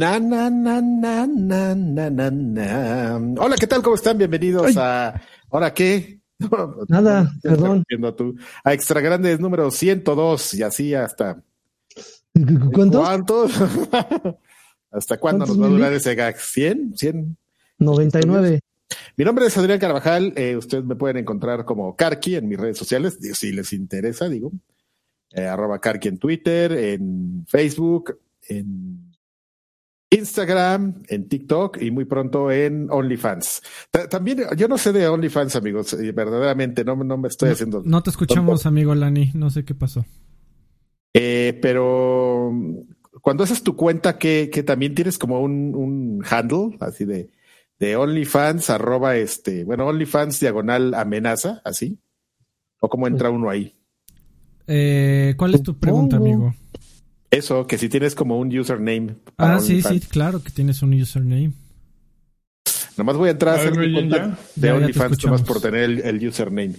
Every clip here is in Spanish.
Na, na, na, na, na, na, na, na. Hola, ¿qué tal? ¿Cómo están? Bienvenidos a. ¿Ahora qué? Nada, perdón. Tú. A Extra Grandes número 102 y así hasta. ¿Cuántos? ¿Cuántos? ¿Hasta cuándo nos va a durar ese gag? ¿100? ¿100? 99. Mi nombre es Adrián Carvajal. Eh, ustedes me pueden encontrar como Karki en mis redes sociales, si les interesa, digo. Eh, arroba Karki en Twitter, en Facebook, en Instagram, en TikTok y muy pronto en OnlyFans. También, yo no sé de OnlyFans, amigos, verdaderamente, no, no me estoy haciendo. No te escuchamos, amigo Lani, no sé qué pasó. Eh, pero cuando haces tu cuenta, que, que también tienes como un, un handle, así de, de OnlyFans, arroba este, bueno, OnlyFans diagonal amenaza, así. ¿O cómo entra uno ahí? Eh, ¿Cuál es tu pregunta, amigo? Eso, que si tienes como un username. Ah, sí, sí, claro que tienes un username. Nomás voy a entrar a, hacer mi cuenta de OnlyFans nomás por tener el, username.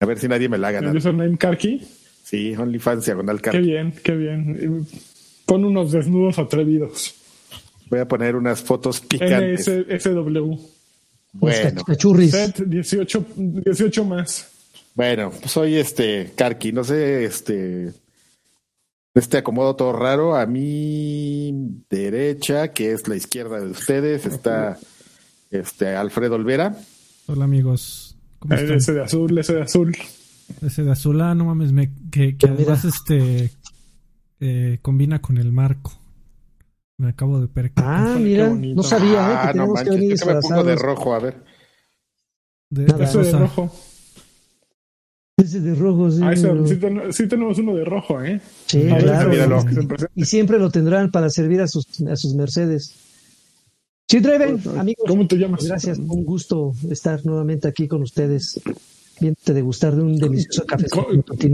A ver si nadie me la haga. ¿El username Karki? Sí, OnlyFans diagonal Karki. Qué bien, qué bien. Pon unos desnudos atrevidos. Voy a poner unas fotos picantes. SW. Bueno. Cachurris. Set 18, 18 más. Bueno, pues soy este Karki, no sé, este este acomodo todo raro. A mi derecha, que es la izquierda de ustedes, está este Alfredo Olvera. Hola amigos. ese de azul, ese de azul. Ese de azul, ah, no mames, me, que, que además este eh, combina con el marco. Me acabo de percatar. Ah, mira, no sabía, ¿eh? Que ah, no manches, que venir me pongo de rojo, a ver. De, de rojo. Ese de rojo, sí. Ah, sí, tenemos uno de rojo, ¿eh? Sí, claro. Y siempre lo tendrán para servir a sus, a sus Mercedes. Sí, Dreven, amigos. ¿Cómo te llamas? Gracias, un gusto estar nuevamente aquí con ustedes. Bien, te degustar de un delicioso café con,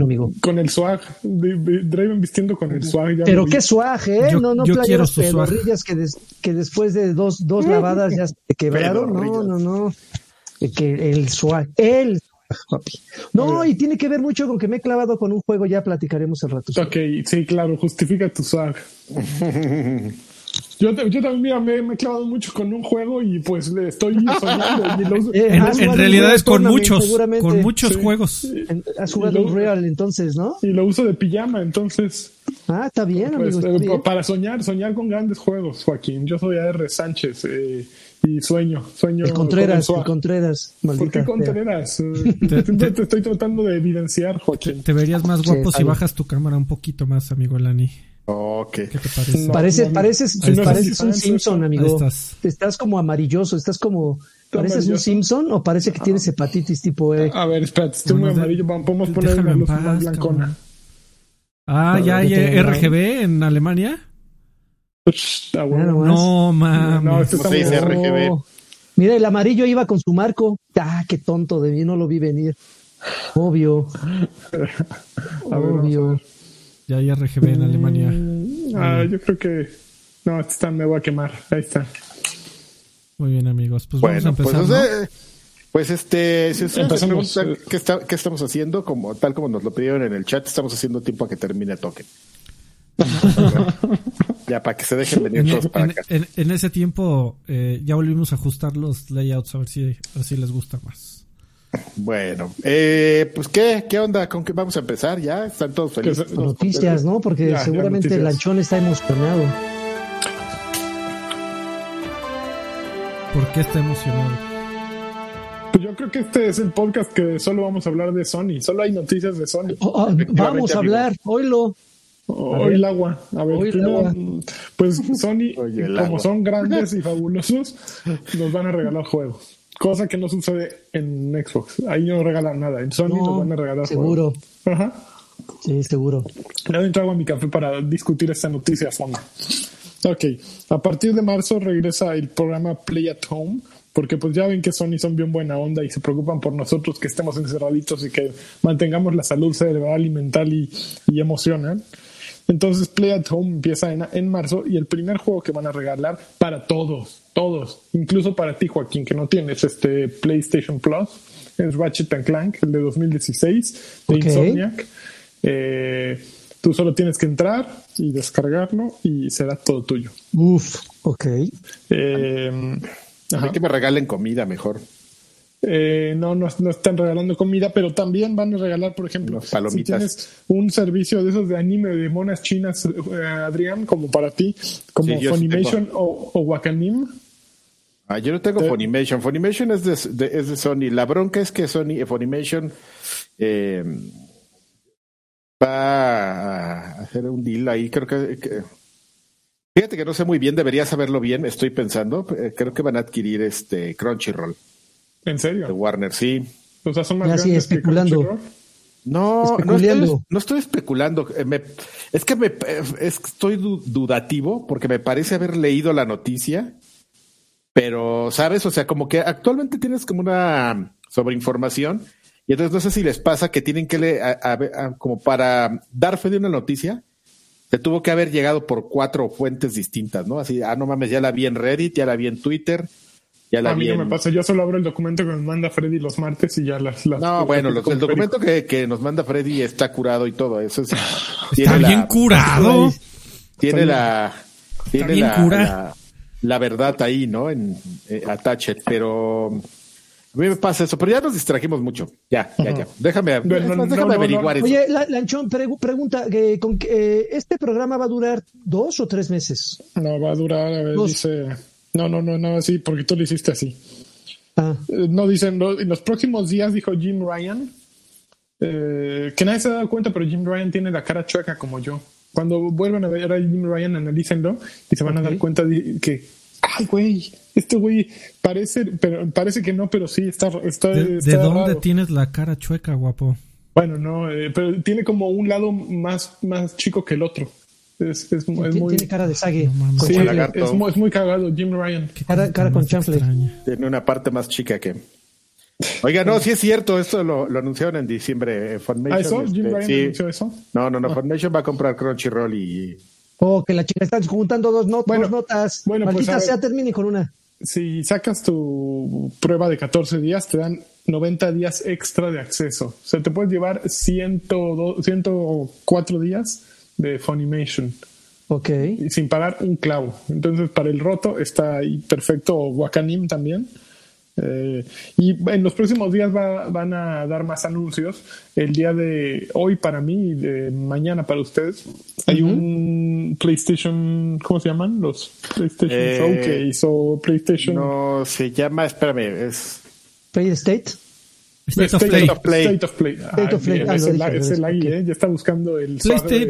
amigo. Con el swag, Draven vistiendo con el swag. Pero qué swag, ¿eh? no, no, yo quiero su que, que después de dos, dos lavadas ya se quebraron. No, no, no. Que el swag, el no, y tiene que ver mucho con que me he clavado con un juego, ya platicaremos al rato. Ok, sí, claro, justifica tu swag. Yo, yo, también me, he clavado mucho con un juego y pues le estoy soñando. Eh, en, realidad es con muchos, con muchos juegos. Has jugado un Real entonces, ¿no? Y lo uso de pijama, entonces. Ah, está bien, pues, amigo. Eh, para soñar, soñar con grandes juegos, Joaquín. Yo soy AR Sánchez. Eh, y sueño, sueño. El Contreras, el Contreras. ¿Por qué Contreras? te, te, estoy tratando de evidenciar, Joaquín. Te verías más guapo si bajas tu cámara un poquito más, amigo Lani. Okay. ¿Qué te parece? Parece, pareces, pareces un Simpson, amigo. Estás. estás. como amarilloso, estás como. ¿Pareces un Simpson o parece que tienes hepatitis tipo E? A ver, espérate, estoy muy amarillo. Podemos poner una luz más blancona. Ah, ya hay RGB en Alemania. No, mames. No, esto se dice RGB. Mira, el amarillo iba con su marco. Ah, qué tonto de mí, no lo vi venir. Obvio. Obvio. Ya hay RGB en Alemania. Mm, ah, yo creo que. No, está, me voy a quemar. Ahí está. Muy bien, amigos. Pues vamos a pues, empezar. Pues, este, si ustedes preguntan qué, qué estamos haciendo, como tal como nos lo pidieron en el chat, estamos haciendo tiempo a que termine toque. ya para que se dejen venir todos para acá. En, ese tiempo eh, ya volvimos a ajustar los layouts a ver si, así les gusta más. Bueno, eh, pues ¿qué, qué onda, con qué vamos a empezar ya, están todos felices. Noticias, ¿no? Porque seguramente el lanchón está emocionado. ¿Por qué está emocionado? Pues yo creo que este es el podcast que solo vamos a hablar de Sony. Solo hay noticias de Sony. Oh, oh, vamos a hablar, oílo. Hoy el agua. A ver, pues Sony, como son grandes y fabulosos, nos van a regalar juegos. Cosa que no sucede en Xbox. Ahí no regalan nada. En Sony nos van a regalar seguro. juegos. Ajá. Sí, seguro. Le doy agua a mi café para discutir esta noticia a fondo. Ok, a partir de marzo regresa el programa Play at Home, porque pues ya ven que Sony son bien buena onda y se preocupan por nosotros que estemos encerraditos y que mantengamos la salud cerebral y mental y, y emocional. Entonces Play at Home empieza en, marzo y el primer juego que van a regalar para todos, todos, incluso para ti Joaquín que no tienes este PlayStation Plus, es Ratchet and Clank, el de 2016 de Insomniac. Eh, Tú solo tienes que entrar y descargarlo y será todo tuyo. Uf, ok. Eh, que me regalen comida mejor. Eh, no, no, están regalando comida, pero también van a regalar, por ejemplo, si tienes un servicio de esos de anime de monas chinas, eh, Adrián, como para ti, como Funimation o, o, Wakanim. Ah, yo no tengo Funimation. Funimation es de, es de Sony. La bronca es que Sony, eh, Funimation va a hacer un deal ahí. Creo que, Fíjate que no sé muy bien, debería saberlo bien, estoy pensando. Creo que van a adquirir este Crunchyroll. ¿En serio? De Warner, sí. O sea, son más ya, especulando. no, no estoy, no estoy, especulando. Eh, es que me, estoy dudativo porque me parece haber leído la noticia, pero, ¿sabes? O sea, como que actualmente tienes como una sobreinformación y entonces no sé si les pasa que tienen que leer, como para dar fe de una noticia, se tuvo que haber llegado por cuatro fuentes distintas, ¿no? Así, ah, no mames, ya la vi en Reddit, ya la vi en Twitter, a mí no me pasa, yo solo abro el documento que nos manda Freddy los martes y ya las... no, bueno, el documento que, nos manda Freddy está curado y todo eso. está bien curado. Tiene la... Tiene la, la, verdad ahí, ¿no? En eh, Attached, pero... A mí me pasa eso, pero ya nos distrajimos mucho. Ya, ya, ya. Déjame, déjame averiguar eso. Oye, Lanchón, pregunta, eh, ¿con, eh, ¿este programa va a durar dos o tres meses? No, va a durar, a ver, dice no, no, no, no, así, porque tú lo hiciste así. Ah. Eh, no dicen, en los próximos días, dijo Jim Ryan, eh, que nadie se ha dado cuenta, pero Jim Ryan tiene la cara chueca como yo. Cuando vuelvan a ver a Jim Ryan, analícenlo y se van a dar cuenta de que, ay, güey, este güey parece, pero parece que no, pero sí, está. está ¿De, ¿de dónde tienes la cara chueca, guapo? Bueno, no, eh, pero tiene como un lado más, más chico que el otro. Es, es, muy, tiene cara de sague. sí, es, muy, es, muy, cagado, Jim Ryan. Cara, cara con chanfle. Tiene una parte más chica que. Oiga, no, sí es cierto, esto lo, lo anunciaron en diciembre. Eh, ¿Ah, eso? ¿Jim este, Ryan sí. anunció eso? No, no, no, ah. Formation va a comprar Crunchyroll y. Oh, que la chica está juntando dos, dos notas. Bueno, pues, Maldita pues, sea, termine con una. Si sacas tu prueba de 14 días, te dan 90 días extra de acceso. O sea, te puedes llevar 102, 104 días de Funimation. Ok. Y sin pagar un clavo. Entonces, para el roto está ahí perfecto. Wakanim también. Eh, y en los próximos días van a dar más anuncios. El día de hoy para mí y de mañana para ustedes hay un PlayStation, ¿cómo se llaman? Los PlayStation eh, Showcase o PlayStation. No, se llama, espérame, es. Play State. State, of, Play. State of Play. State of Play. es, el, ahí, ¿eh? Ya está buscando el.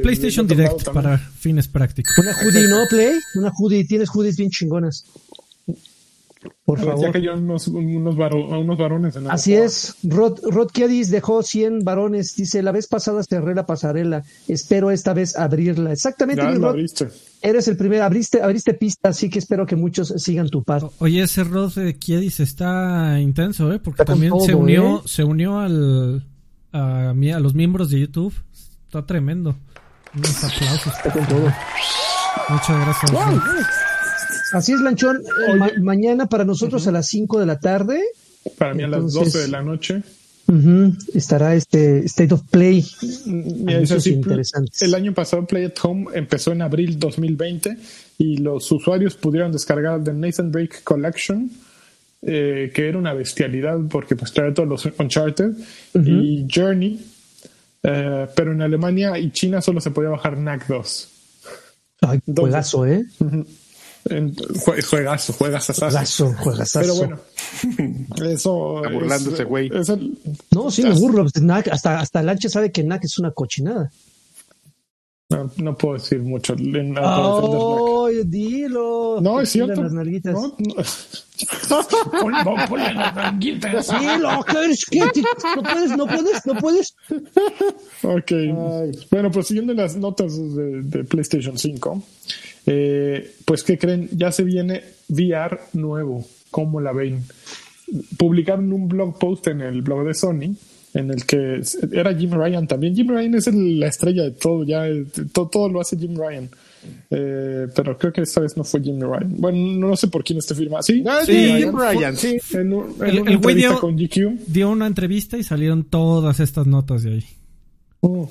PlayStation Direct para fines prácticos. Una hoodie, ¿no, Play? Una hoodie. Tienes hoodies bien chingonas. Por favor. Ya que yo unos, unos, unos varones. En Así es. Rod, Rod Kiedis dejó 100 varones. Dice: La vez pasada cerré la pasarela. Espero esta vez abrirla. Exactamente. Ya Rod. Abriste. Eres el primero, abriste, abriste pista, así que espero que muchos sigan tu paso. Oye, ese Rod de Kiedis está intenso, ¿eh? Porque también se unió, ¿eh? se unió al, a, a, los miembros de YouTube. Está tremendo. Unos aplausos. con todo. Muchas gracias. Así es, Lanchón. mañana para nosotros a las 5 de la tarde. Para mí a las 12 de la noche. Estará este State of Play. Es El año pasado Play at Home empezó en abril 2020 y los usuarios pudieron descargar The Nathan Drake Collection, eh, que era una bestialidad porque pues trae todos los Uncharted y Journey, eh, pero en Alemania y China solo se podía bajar NAC 2. Ay, juegazo, ¿eh? Juegazo, juegazo, juegazo. Pero bueno, eso. Está burlándose, güey. No, sí, me burlo. Hasta, hasta el H sabe que NAC es una cochinada. No, no puedo decir mucho. Oh, dilo. No, es cierto. Las nalguitas. No, no. ponle las nalguitas. Dilo, ¿qué? ¿No puedes? ¿No puedes? ¿No puedes? Ok. Bueno, pues siguiendo las notas de, de PlayStation 5. Eh, pues, ¿qué creen? Ya se viene VR nuevo. ¿Cómo la ven? Publicaron un blog post en el blog de Sony en el que era Jim Ryan también. Jim Ryan es la estrella de todo, ya todo, lo hace Jim Ryan. Eh, pero creo que esta vez no fue Jim Ryan. Bueno, no sé por quién esté firmado. Sí, ah, sí, Jim Ryan, sí. En, el, güey dio, con GQ. dio una entrevista y salieron todas estas notas de ahí. Oh.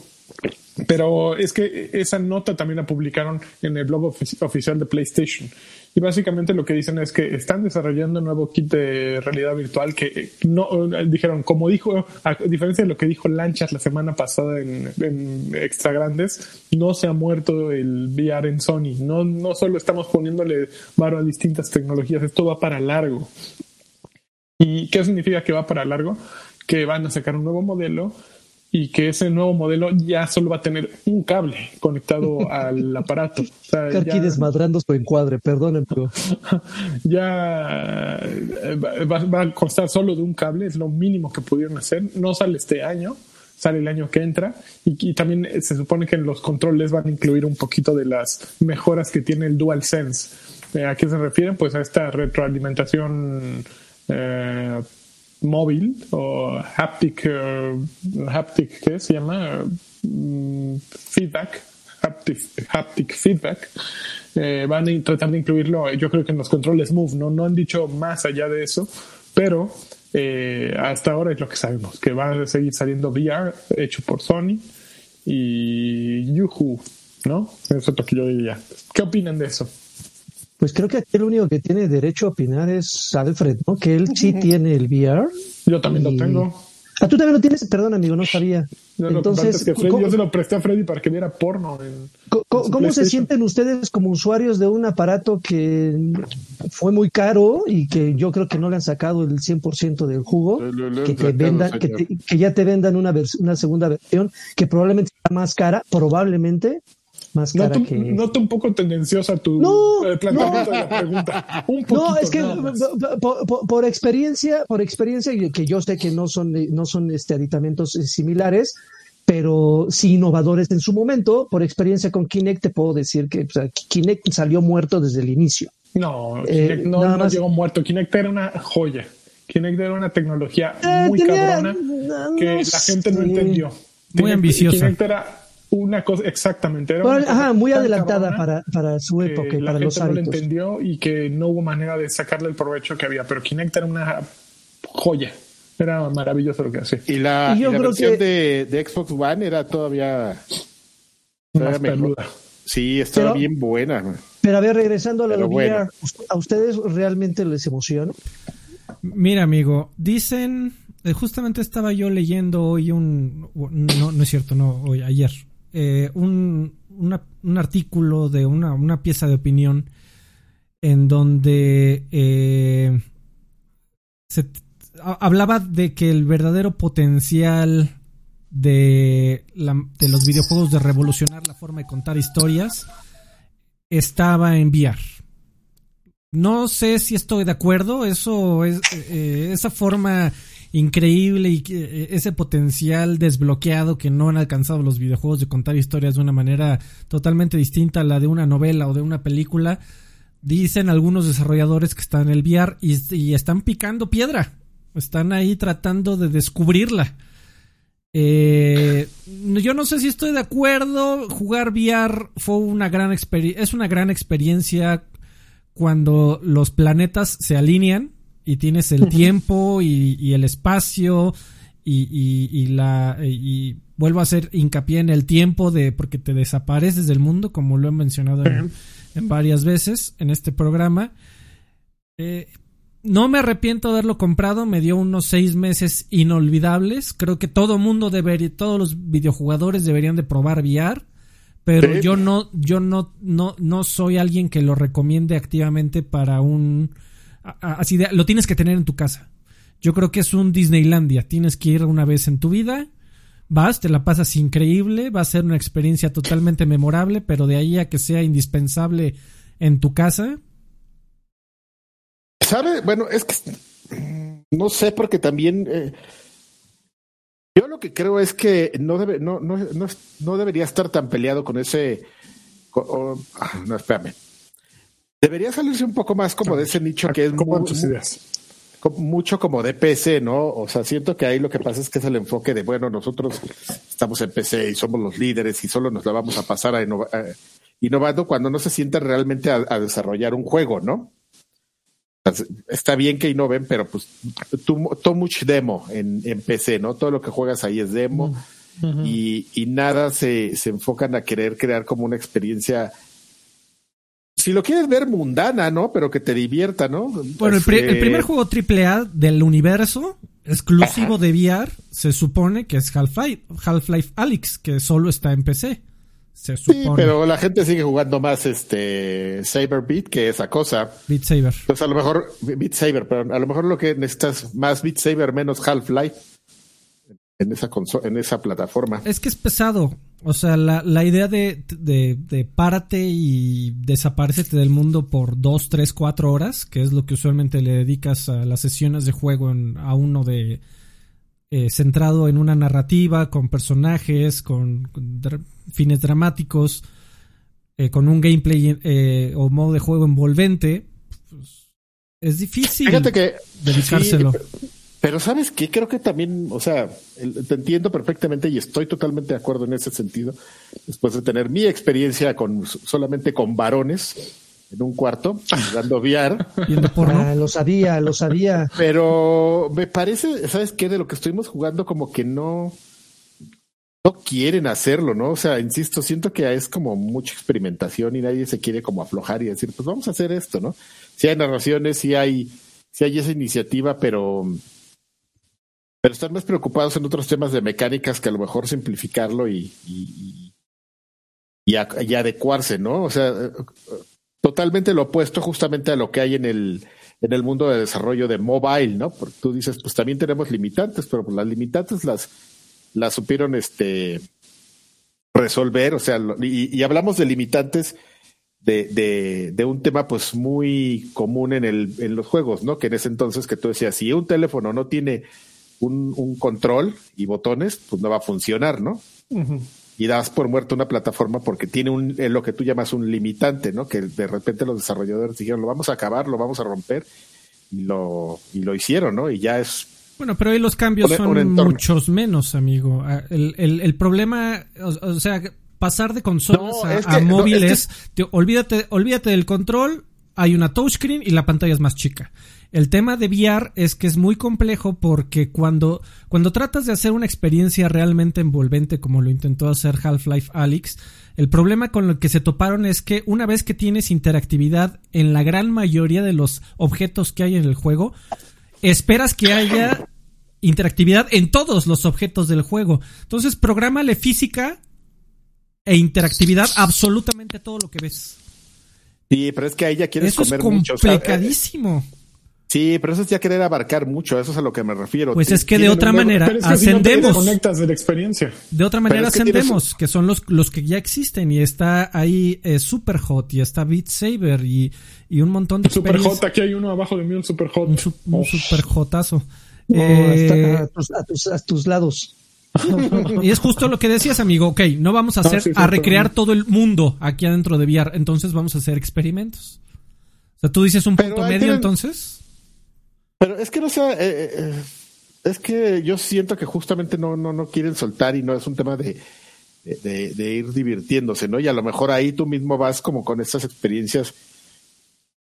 Pero es que esa nota también la publicaron en el blog oficial de PlayStation. Y básicamente lo que dicen es que están desarrollando un nuevo kit de realidad virtual que no dijeron, como dijo, a diferencia de lo que dijo Lanchas la semana pasada en, Extra Grandes, no se ha muerto el VR en Sony. No, no solo estamos poniéndole varo a distintas tecnologías, esto va para largo. ¿Y qué significa que va para largo? Que van a sacar un nuevo modelo y que ese nuevo modelo ya solo va a tener un cable conectado al aparato. O sea, desmadrando su encuadre, perdonen, pero... ya eh, va, a costar solo de un cable, es lo mínimo que pudieron hacer. No sale este año, sale el año que entra y, también se supone que en los controles van a incluir un poquito de las mejoras que tiene el DualSense. Eh, ¿A qué se refieren? Pues a esta retroalimentación eh, móvil o haptic, eh, haptic ¿qué se llama? Mm, feedback, haptic, feedback. Eh, van a tratar de incluirlo, yo creo que en los controles Move, no, no han dicho más allá de eso, pero eh, hasta ahora es lo que sabemos, que va a seguir saliendo VR hecho por Sony y Yuhu, ¿no? Eso es lo que yo diría. ¿Qué opinan de eso? Pues creo que aquí el único que tiene derecho a opinar es Alfred, ¿no? Que él sí tiene el VR. Yo también lo tengo. Ah, tú también lo tienes, perdón amigo, no sabía. Entonces, yo se lo presté a Freddy para que viera porno. ¿Cómo, se sienten ustedes como usuarios de un aparato que fue muy caro y que yo creo que no le han sacado el 100% del jugo? que, te vendan, que, ya te vendan una, una segunda versión que probablemente sea más cara, probablemente, más cara noto, que... Noto un poco tendenciosa tu no, eh, planteamiento de la pregunta. Un no, es que por, experiencia, por experiencia, que yo sé que no son, no son este, aditamentos eh, similares, pero sí innovadores en su momento, por experiencia con Kinect te puedo decir que Kinect salió muerto desde el inicio. No, eh, Kinect no, no llegó muerto. Kinect era una joya. Kinect era una tecnología muy cabrona que la gente no entendió. Muy ambiciosa. Kinect era una cosa, exactamente. ajá, muy adelantada para, para, su época y para los no lo entendió y que no hubo manera de sacarle el provecho que había, pero Kinect era una joya. Era maravilloso lo que hacía. Y la, versión de, de, Xbox One era todavía, Sí, estaba bien buena. Pero a ver, regresando a la VR, ¿a ustedes realmente les emociona? Mira, amigo, dicen, eh, justamente estaba yo leyendo hoy un, no, no es cierto, no, hoy, ayer, eh, un, un, artículo de una, una, pieza de opinión en donde eh, se hablaba de que el verdadero potencial de, de los videojuegos de revolucionar la forma de contar historias estaba en VR. No sé si estoy de acuerdo, eso es eh, esa forma increíble y eh, ese potencial desbloqueado que no han alcanzado los videojuegos de contar historias de una manera totalmente distinta a la de una novela o de una película. Dicen algunos desarrolladores que están en el VR y, están picando piedra. Están ahí tratando de descubrirla. Eh, yo no sé si estoy de acuerdo. Jugar VR fue una gran. Es una gran experiencia cuando los planetas se alinean y tienes el tiempo y, el espacio y, la y vuelvo a hacer hincapié en el tiempo de porque te desapareces del mundo como lo he mencionado en, varias veces en este programa. Eh, no me arrepiento de haberlo comprado me dio unos seis meses inolvidables. Creo que todo mundo debería todos los videojugadores deberían de probar VR pero yo no yo no no no soy alguien que lo recomiende activamente para un así de, lo tienes que tener en tu casa. Yo creo que es un Disneylandia. Tienes que ir una vez en tu vida. Vas, te la pasas increíble, va a ser una experiencia totalmente memorable, pero de ahí a que sea indispensable en tu casa. ¿Sabe? Bueno, es que no sé, porque también eh, yo lo que creo es que no, debe, no, no, no, debería estar tan peleado con ese. Ah, no, espérame. Debería salirse un poco más como de ese nicho que es mucho como de PC, ¿no? O sea, siento que ahí lo que pasa es que es el enfoque de, bueno, nosotros estamos en PC y somos los líderes y solo nos la vamos a pasar a innovando cuando no se siente realmente a, desarrollar un juego, ¿no? Está bien que innoven, pero pues too, much demo en, en, PC, ¿no? Todo lo que juegas ahí es demo. Y, y, nada se, se enfocan a querer crear como una experiencia si lo quieres ver mundana, ¿no? Pero que te divierta, ¿no? Bueno, el, el primer juego AAA del universo, exclusivo de VR, se supone que es Half-Life Half -Life Alyx, que solo está en PC. Se supone. Sí, pero la gente sigue jugando más este Saber Beat que esa cosa. Beat Saber. Pues a lo mejor, Beat Saber, pero a lo mejor lo que necesitas más Beat Saber menos Half-Life en esa en esa plataforma. Es que es pesado. O sea, la, la idea de, de, de, párate y desaparecete del mundo por dos, tres, cuatro horas, que es lo que usualmente le dedicas a las sesiones de juego a uno de eh, centrado en una narrativa, con personajes, con, fines dramáticos, eh, con un gameplay eh, o modo de juego envolvente, pues, es difícil Fíjate que, dedicárselo. Pero sabes qué, creo que también, o sea, te entiendo perfectamente y estoy totalmente de acuerdo en ese sentido, después de tener mi experiencia con solamente con varones en un cuarto, dando VR. Ah, lo sabía, lo sabía. Pero me parece, ¿sabes qué? De lo que estuvimos jugando como que no, no quieren hacerlo, ¿no? O sea, insisto, siento que es como mucha experimentación y nadie se quiere como aflojar y decir, pues vamos a hacer esto, ¿no? Si hay narraciones, si hay, si hay esa iniciativa, pero pero están más preocupados en otros temas de mecánicas que a lo mejor simplificarlo y, y, adecuarse, ¿no? O sea, totalmente lo opuesto justamente a lo que hay en el, en el mundo de desarrollo de mobile, ¿no? Porque tú dices, pues también tenemos limitantes, pero pues las limitantes las, las supieron este resolver, o sea, y, y hablamos de limitantes de, de, de, un tema pues muy común en, el, en los juegos, ¿no? Que en ese entonces que tú decías, si un teléfono no tiene un, control y botones, pues no va a funcionar, ¿no? Y das por muerto una plataforma porque tiene un, lo que tú llamas un limitante, ¿no? Que de repente los desarrolladores dijeron, lo vamos a acabar, lo vamos a romper, y lo, y lo hicieron, ¿no? Y ya es bueno, pero ahí los cambios son muchos menos, amigo. Ah, el, el, el problema, o, sea, pasar de consolas a, móviles, olvídate, olvídate del control, hay una touchscreen y la pantalla es más chica. El tema de VR es que es muy complejo porque cuando, cuando tratas de hacer una experiencia realmente envolvente como lo intentó hacer Half-Life Alyx, el problema con lo que se toparon es que una vez que tienes interactividad en la gran mayoría de los objetos que hay en el juego, esperas que haya interactividad en todos los objetos del juego. Entonces, prográmale física e interactividad absolutamente todo lo que ves. Sí, pero es que ahí ya quieres Eso comer es mucho. complicadísimo. Sí, pero eso es ya querer abarcar mucho, eso es a lo que me refiero. Pues es que de otra manera ascendemos. conectas de la experiencia. De otra manera ascendemos, que son los, los que ya existen y está ahí eh, Superhot y está Beat Saber y, y un montón de Superhot, aquí hay uno abajo de mí, un Superhot. Un, su, un Superhotazo. Eh, a, tus, a, tus, a tus lados. y es justo lo que decías, amigo. Ok, no vamos a hacer, a recrear todo el mundo aquí adentro de VR, entonces vamos a hacer experimentos. O sea, tú dices un punto medio, entonces. Pero es que no sea, eh, eh, eh, es que yo siento que justamente no, no, no quieren soltar y no es un tema de, de, ir divirtiéndose, ¿no? Y a lo mejor ahí tú mismo vas como con estas experiencias,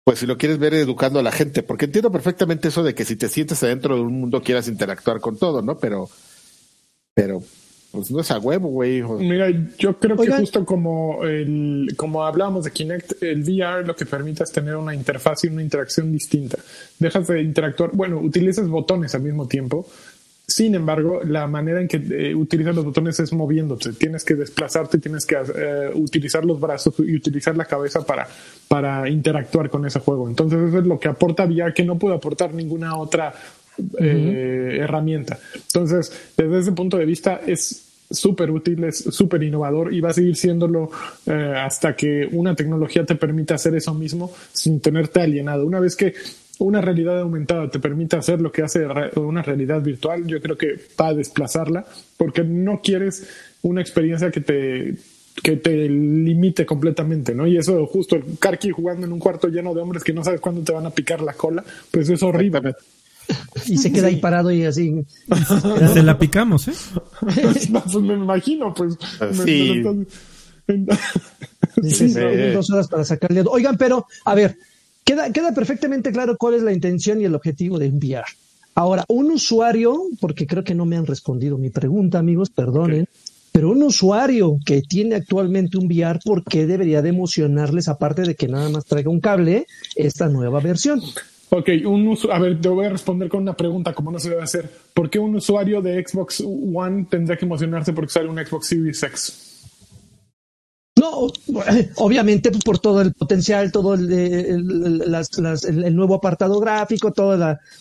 pues si lo quieres ver educando a la gente, porque entiendo perfectamente eso de que si te sientes adentro de un mundo quieras interactuar con todo, ¿no? Pero, pero pues no es a huevo, güey. Mira, yo creo que justo como el, como hablábamos de Kinect, el VR lo que permite es tener una interfaz y una interacción distinta. Dejas de interactuar, bueno, utilizas botones al mismo tiempo. Sin embargo, la manera en que eh, utilizas los botones es moviéndote. Tienes que desplazarte, tienes que eh, utilizar los brazos y utilizar la cabeza para, para interactuar con ese juego. Entonces, eso es lo que aporta VR que no puede aportar ninguna otra eh, herramienta. Entonces, desde ese punto de vista es súper útil, es súper innovador y va a seguir siéndolo eh, hasta que una tecnología te permita hacer eso mismo sin tenerte alienado. Una vez que una realidad aumentada te permite hacer lo que hace una realidad virtual, yo creo que va a desplazarla porque no quieres una experiencia que te que te limite completamente, ¿no? Y eso justo el Karki jugando en un cuarto lleno de hombres que no sabes cuándo te van a picar la cola, pues es horrible y se queda ahí parado y así. Se la picamos, ¿eh? pues me imagino, pues. Sí. dos horas para sacarle. Oigan, pero, a ver, queda, queda perfectamente claro cuál es la intención y el objetivo de enviar. Ahora, un usuario, porque creo que no me han respondido mi pregunta, amigos, perdonen, pero un usuario que tiene actualmente un VR, ¿por qué debería de emocionarles, aparte de que nada más traiga un cable, esta nueva versión? Ok, un a ver, te voy a responder con una pregunta, como no se debe hacer. ¿Por qué un usuario de Xbox One tendría que emocionarse porque sale un Xbox Series X? No, obviamente pues, por todo el potencial, todo el, el, nuevo apartado gráfico, todo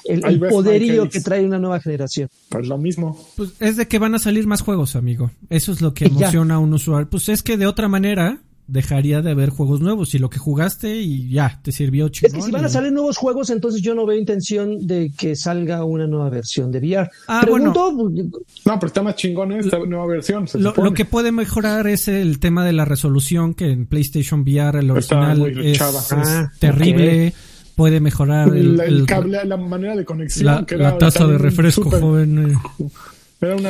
el, poderío que trae una nueva generación. Pues lo mismo. Pues es de que van a salir más juegos, amigo. Eso es lo que emociona a un usuario. Pues es que de otra manera, dejaría de haber juegos nuevos y lo que jugaste y ya, te sirvió chingón. Es que si van a salir nuevos juegos, entonces yo no veo intención de que salga una nueva versión de VR. Ah, bueno. No, pero está más chingón esta nueva versión. lo, que puede mejorar es el tema de la resolución, que en PlayStation VR el original es, ah, terrible. Puede mejorar el, cable, la manera de conexión. La, tasa de refresco, joven. Eh. Era una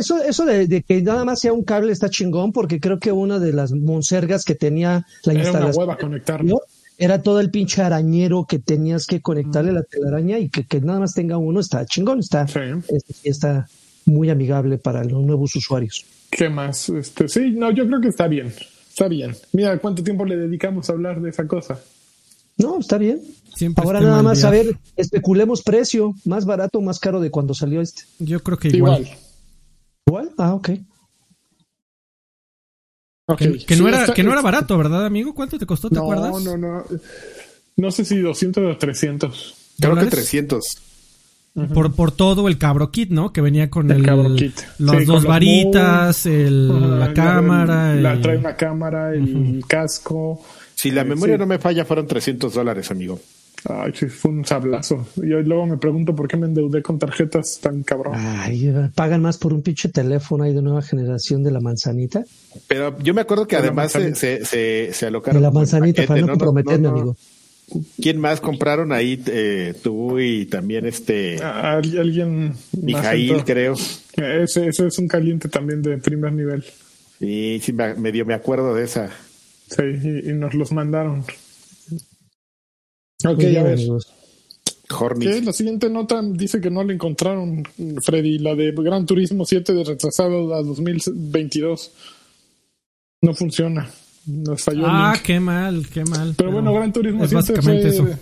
eso, eso de, que nada más sea un cable está chingón, porque creo que una de las monsergas que tenía la era instalación. Una conectarlo. Era todo el pinche arañero que tenías que conectarle la telaraña y que, que, nada más tenga uno está chingón, está, este, está muy amigable para los nuevos usuarios. ¿Qué más? Este, sí, no, yo creo que está bien. Está bien. Mira cuánto tiempo le dedicamos a hablar de esa cosa. No, está bien. Ahora nada más a ver, especulemos precio, más barato o más caro de cuando salió este. Yo creo que igual. Ah, ok. Que, no era, que no era barato, ¿verdad, amigo? ¿Cuánto te costó? ¿Te acuerdas? No, no, no. No sé si 200 o 300. Creo que 300. Por, por todo el cabro kit, ¿no? Que venía con el, los dos varitas, la cámara. La, trae una cámara, el casco. Si la memoria no me falla, fueron 300 dólares, amigo. Ay, sí, fue un sablazo. Y luego me pregunto por qué me endeudé con tarjetas tan cabrón. Ay, pagan más por un pinche teléfono ahí de nueva generación de la manzanita. Pero yo me acuerdo que además se, se, se, alocaron. De la manzanita, para no, comprometerme, amigo. ¿Quién más compraron ahí? Eh, tú y también este. alguien. Mijail, creo. Ese, ese es un caliente también de primer nivel. Sí, sí, medio me acuerdo de esa. Sí, y nos los mandaron. Ok, a ver. La siguiente nota dice que no le encontraron, Freddy, la de Gran Turismo 7 de retrasado a 2022. No funciona. Nos falló. Ah, qué mal, qué mal. Pero, bueno, Gran Turismo 7 fue,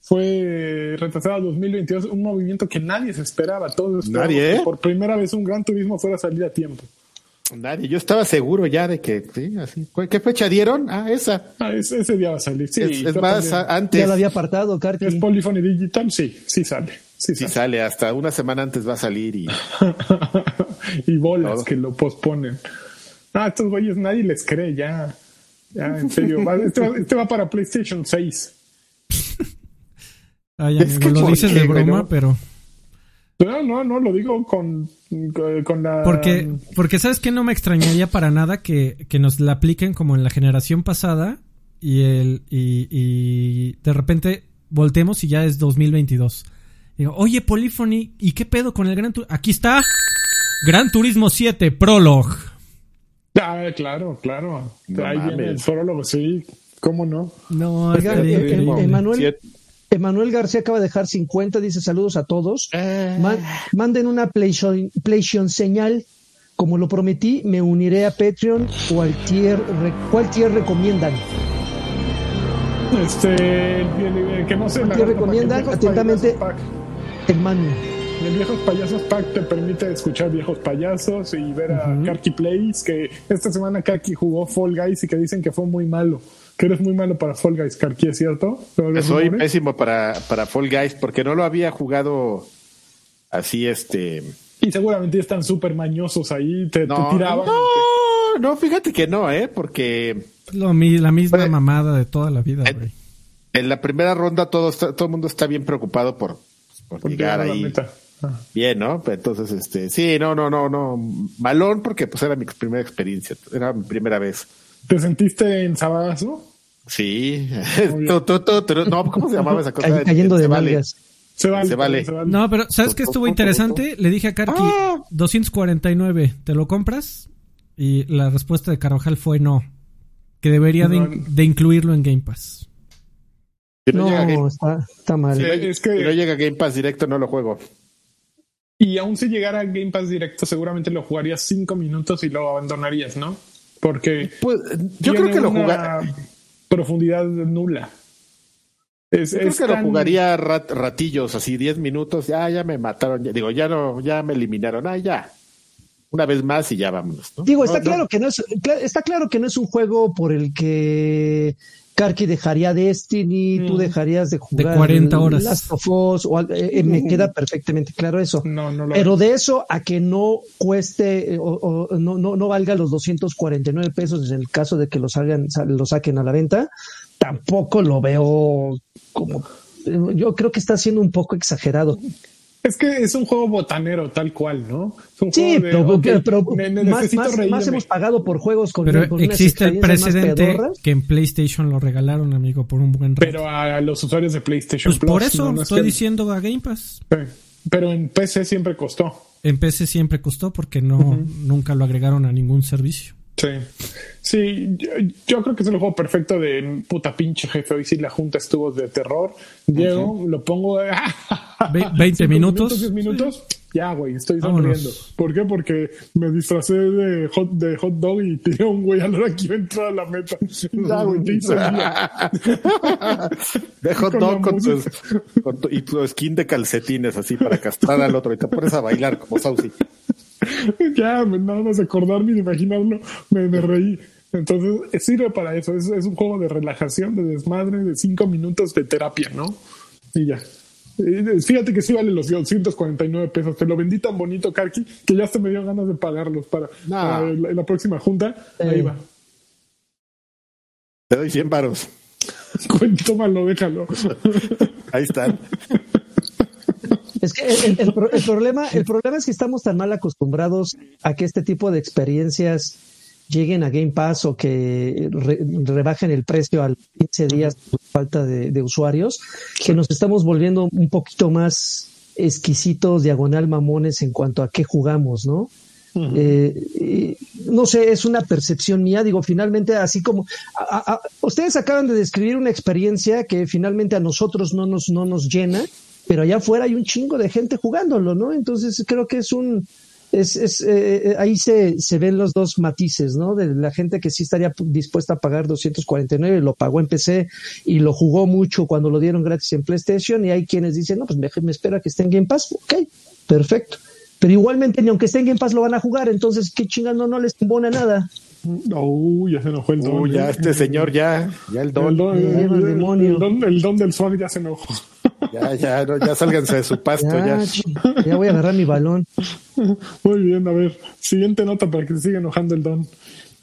fue retrasado a 2022, un movimiento que nadie se esperaba. Todos nadie, ¿eh? por primera vez un Gran Turismo fuera a salir a tiempo. Nadie, yo estaba seguro ya de que, sí, así. ¿Qué fecha dieron? Ah, esa. Ah, ese, día va a salir, sí. Es, más, antes. Ya lo había apartado, Carti. ¿Es Polyphony Digital? Sí, sí sale. Sí, sale. hasta una semana antes va a salir y... y bolas que lo posponen. Ah, estos güeyes nadie les cree ya. Ya, en serio. este, va, este, va, para PlayStation 6. Ay, amigo, lo dices de broma, pero... No, no, no, lo digo con, con la... Porque, porque ¿sabes que No me extrañaría para nada que, que nos la apliquen como en la generación pasada y, el, y, y de repente voltemos y ya es 2022. Digo, oye, Polyphony, ¿y qué pedo con el Gran Turismo? Aquí está, Gran Turismo 7, Prolog. Ah, claro, claro. Ahí viene el prólogo, sí. ¿Cómo no? No, Emanuel, Emanuel García acaba de dejar 50, dice saludos a todos. Eh. manden una PlayStation, señal. Como lo prometí, me uniré a Patreon o al tier. ¿Cuál tier recomiendan? Este, que no sé. ¿Cuál tier recomiendan? Atentamente, el Manu. El Viejos Payasos Pack te permite escuchar Viejos Payasos y ver a Karki Plays, que esta semana Karki jugó Fall Guys y que dicen que fue muy malo que eres muy malo para Fall Guys, Karki, ¿es cierto? Soy pésimo para, para Fall Guys porque no lo había jugado así, este... Y seguramente están súper mañosos ahí, te, tiraban. No, no, fíjate que no, ¿eh? Porque... Lo, la misma mamada de toda la vida, güey. En, la primera ronda todo, todo el mundo está bien preocupado por, por, llegar ahí. Ah. Bien, ¿no? Entonces, este, sí, no, no, no, no, malón porque pues era mi primera experiencia, era mi primera vez. ¿Te sentiste en Sabadazo? Sí. no, ¿cómo se llamaba esa cosa? cayendo de vale. Se vale, se vale. No, pero ¿sabes qué estuvo interesante? Le dije a Karki, 249, ¿te lo compras? Y la respuesta de Carvajal fue no. Que debería de, incluirlo en Game Pass. no, está, mal. es que, si no llega Game Pass directo, no lo juego. Y aún si llegara a Game Pass directo, seguramente lo jugarías cinco minutos y lo abandonarías, ¿no? Porque pues, yo creo que lo jugaría profundidad nula. Es, yo creo que lo jugaría ratillos, así diez minutos. Ya, ya me mataron. digo, ya no, ya me eliminaron. Ah, ya. Una vez más y ya vámonos. Digo, está claro que no es, está claro que no es un juego por el que Karki dejaría Destiny, tú mm. dejarías de jugar de 40 horas. Last of Us, o, eh, eh, me queda perfectamente claro eso. Pero de eso a que no cueste eh, o, no, no, no, valga los 249 pesos en el caso de que lo, salgan, lo saquen a la venta, tampoco lo veo como... Yo creo que está siendo un poco exagerado. Es que es un juego botanero, tal cual, ¿no? sí, pero, más, hemos pagado por juegos con Pero existe el precedente que en PlayStation lo regalaron, amigo, por un buen rato. Pero a los usuarios de PlayStation pues por eso estoy diciendo a Game Pass. Pero en PC siempre costó. En PC siempre costó porque no nunca lo agregaron a ningún servicio. Sí. Sí, yo, creo que es el juego perfecto de puta pinche jefe. Hoy sí la junta estuvo de terror. Diego, lo pongo. 20 minutos. 10 minutos. Ya, güey, estoy sonriendo. ¿Por qué? Porque me disfracé de hot, de hot dog y tiré un güey a la hora que iba a entrar a la meta. Ya, güey, te hice De hot dog con, tu, y tu skin de calcetines así para castrar al otro y te pones a bailar como Saucy. ya, nada más acordarme y imaginarlo, me, me reí. Entonces, sirve para eso. Es, es, un juego de relajación, de desmadre, de cinco minutos de terapia, ¿no? Y ya. Fíjate que sí vale los 249 pesos. Te lo vendí tan bonito, Karki, que ya se me dio ganas de pagarlos para, la, próxima junta. Ahí va. Te doy 100 varos. Tómalo, déjalo. Ahí están. Es que el, problema, el problema es que estamos tan mal acostumbrados a que este tipo de experiencias lleguen a Game Pass o que rebajen el precio al 15 días por falta de, usuarios, que nos estamos volviendo un poquito más exquisitos, diagonal mamones en cuanto a qué jugamos, ¿no? Eh, no sé, es una percepción mía, digo, finalmente, así como ustedes acaban de describir una experiencia que finalmente a nosotros no nos, no nos llena, pero allá afuera hay un chingo de gente jugándolo, ¿no? Entonces creo que es un, es, es eh, eh, ahí se, se ven los dos matices, ¿no? De la gente que sí estaría dispuesta a pagar 249, lo pagó en PC y lo jugó mucho cuando lo dieron gratis en PlayStation, y hay quienes dicen, no, pues me, me espera que esté en Game Pass, ok, perfecto. Pero igualmente, ni aunque esté en Game Pass, lo van a jugar, entonces, qué chingando, no les impone nada. Uh, ya se enojó el don. ya este señor, ya, ya el don. El don, el, don, del swag ya se enojó. Ya, ya, no, ya sálganse de su pasto. Ya, ya. voy a agarrar mi balón. Muy bien, a ver. Siguiente nota para que se siga enojando el don.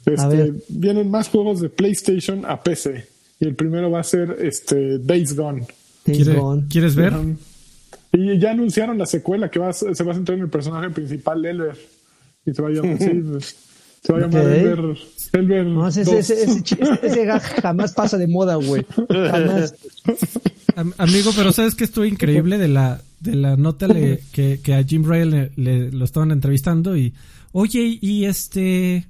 Este, vienen más juegos de PlayStation a PC. Y el primero va a ser este Days Gone. ¿Quieres ver? Y ya anunciaron la secuela que va se va a centrar en el personaje principal, Elver. Y se va a llamar, pues, se va a llamar Elver. No, ese, ese, ese, jamás pasa de moda, güey. Jamás. Amigo, pero ¿sabes que estuvo increíble de la, de la nota que, que, a Jim Ryan le, lo estaban entrevistando? Y, oye, y este...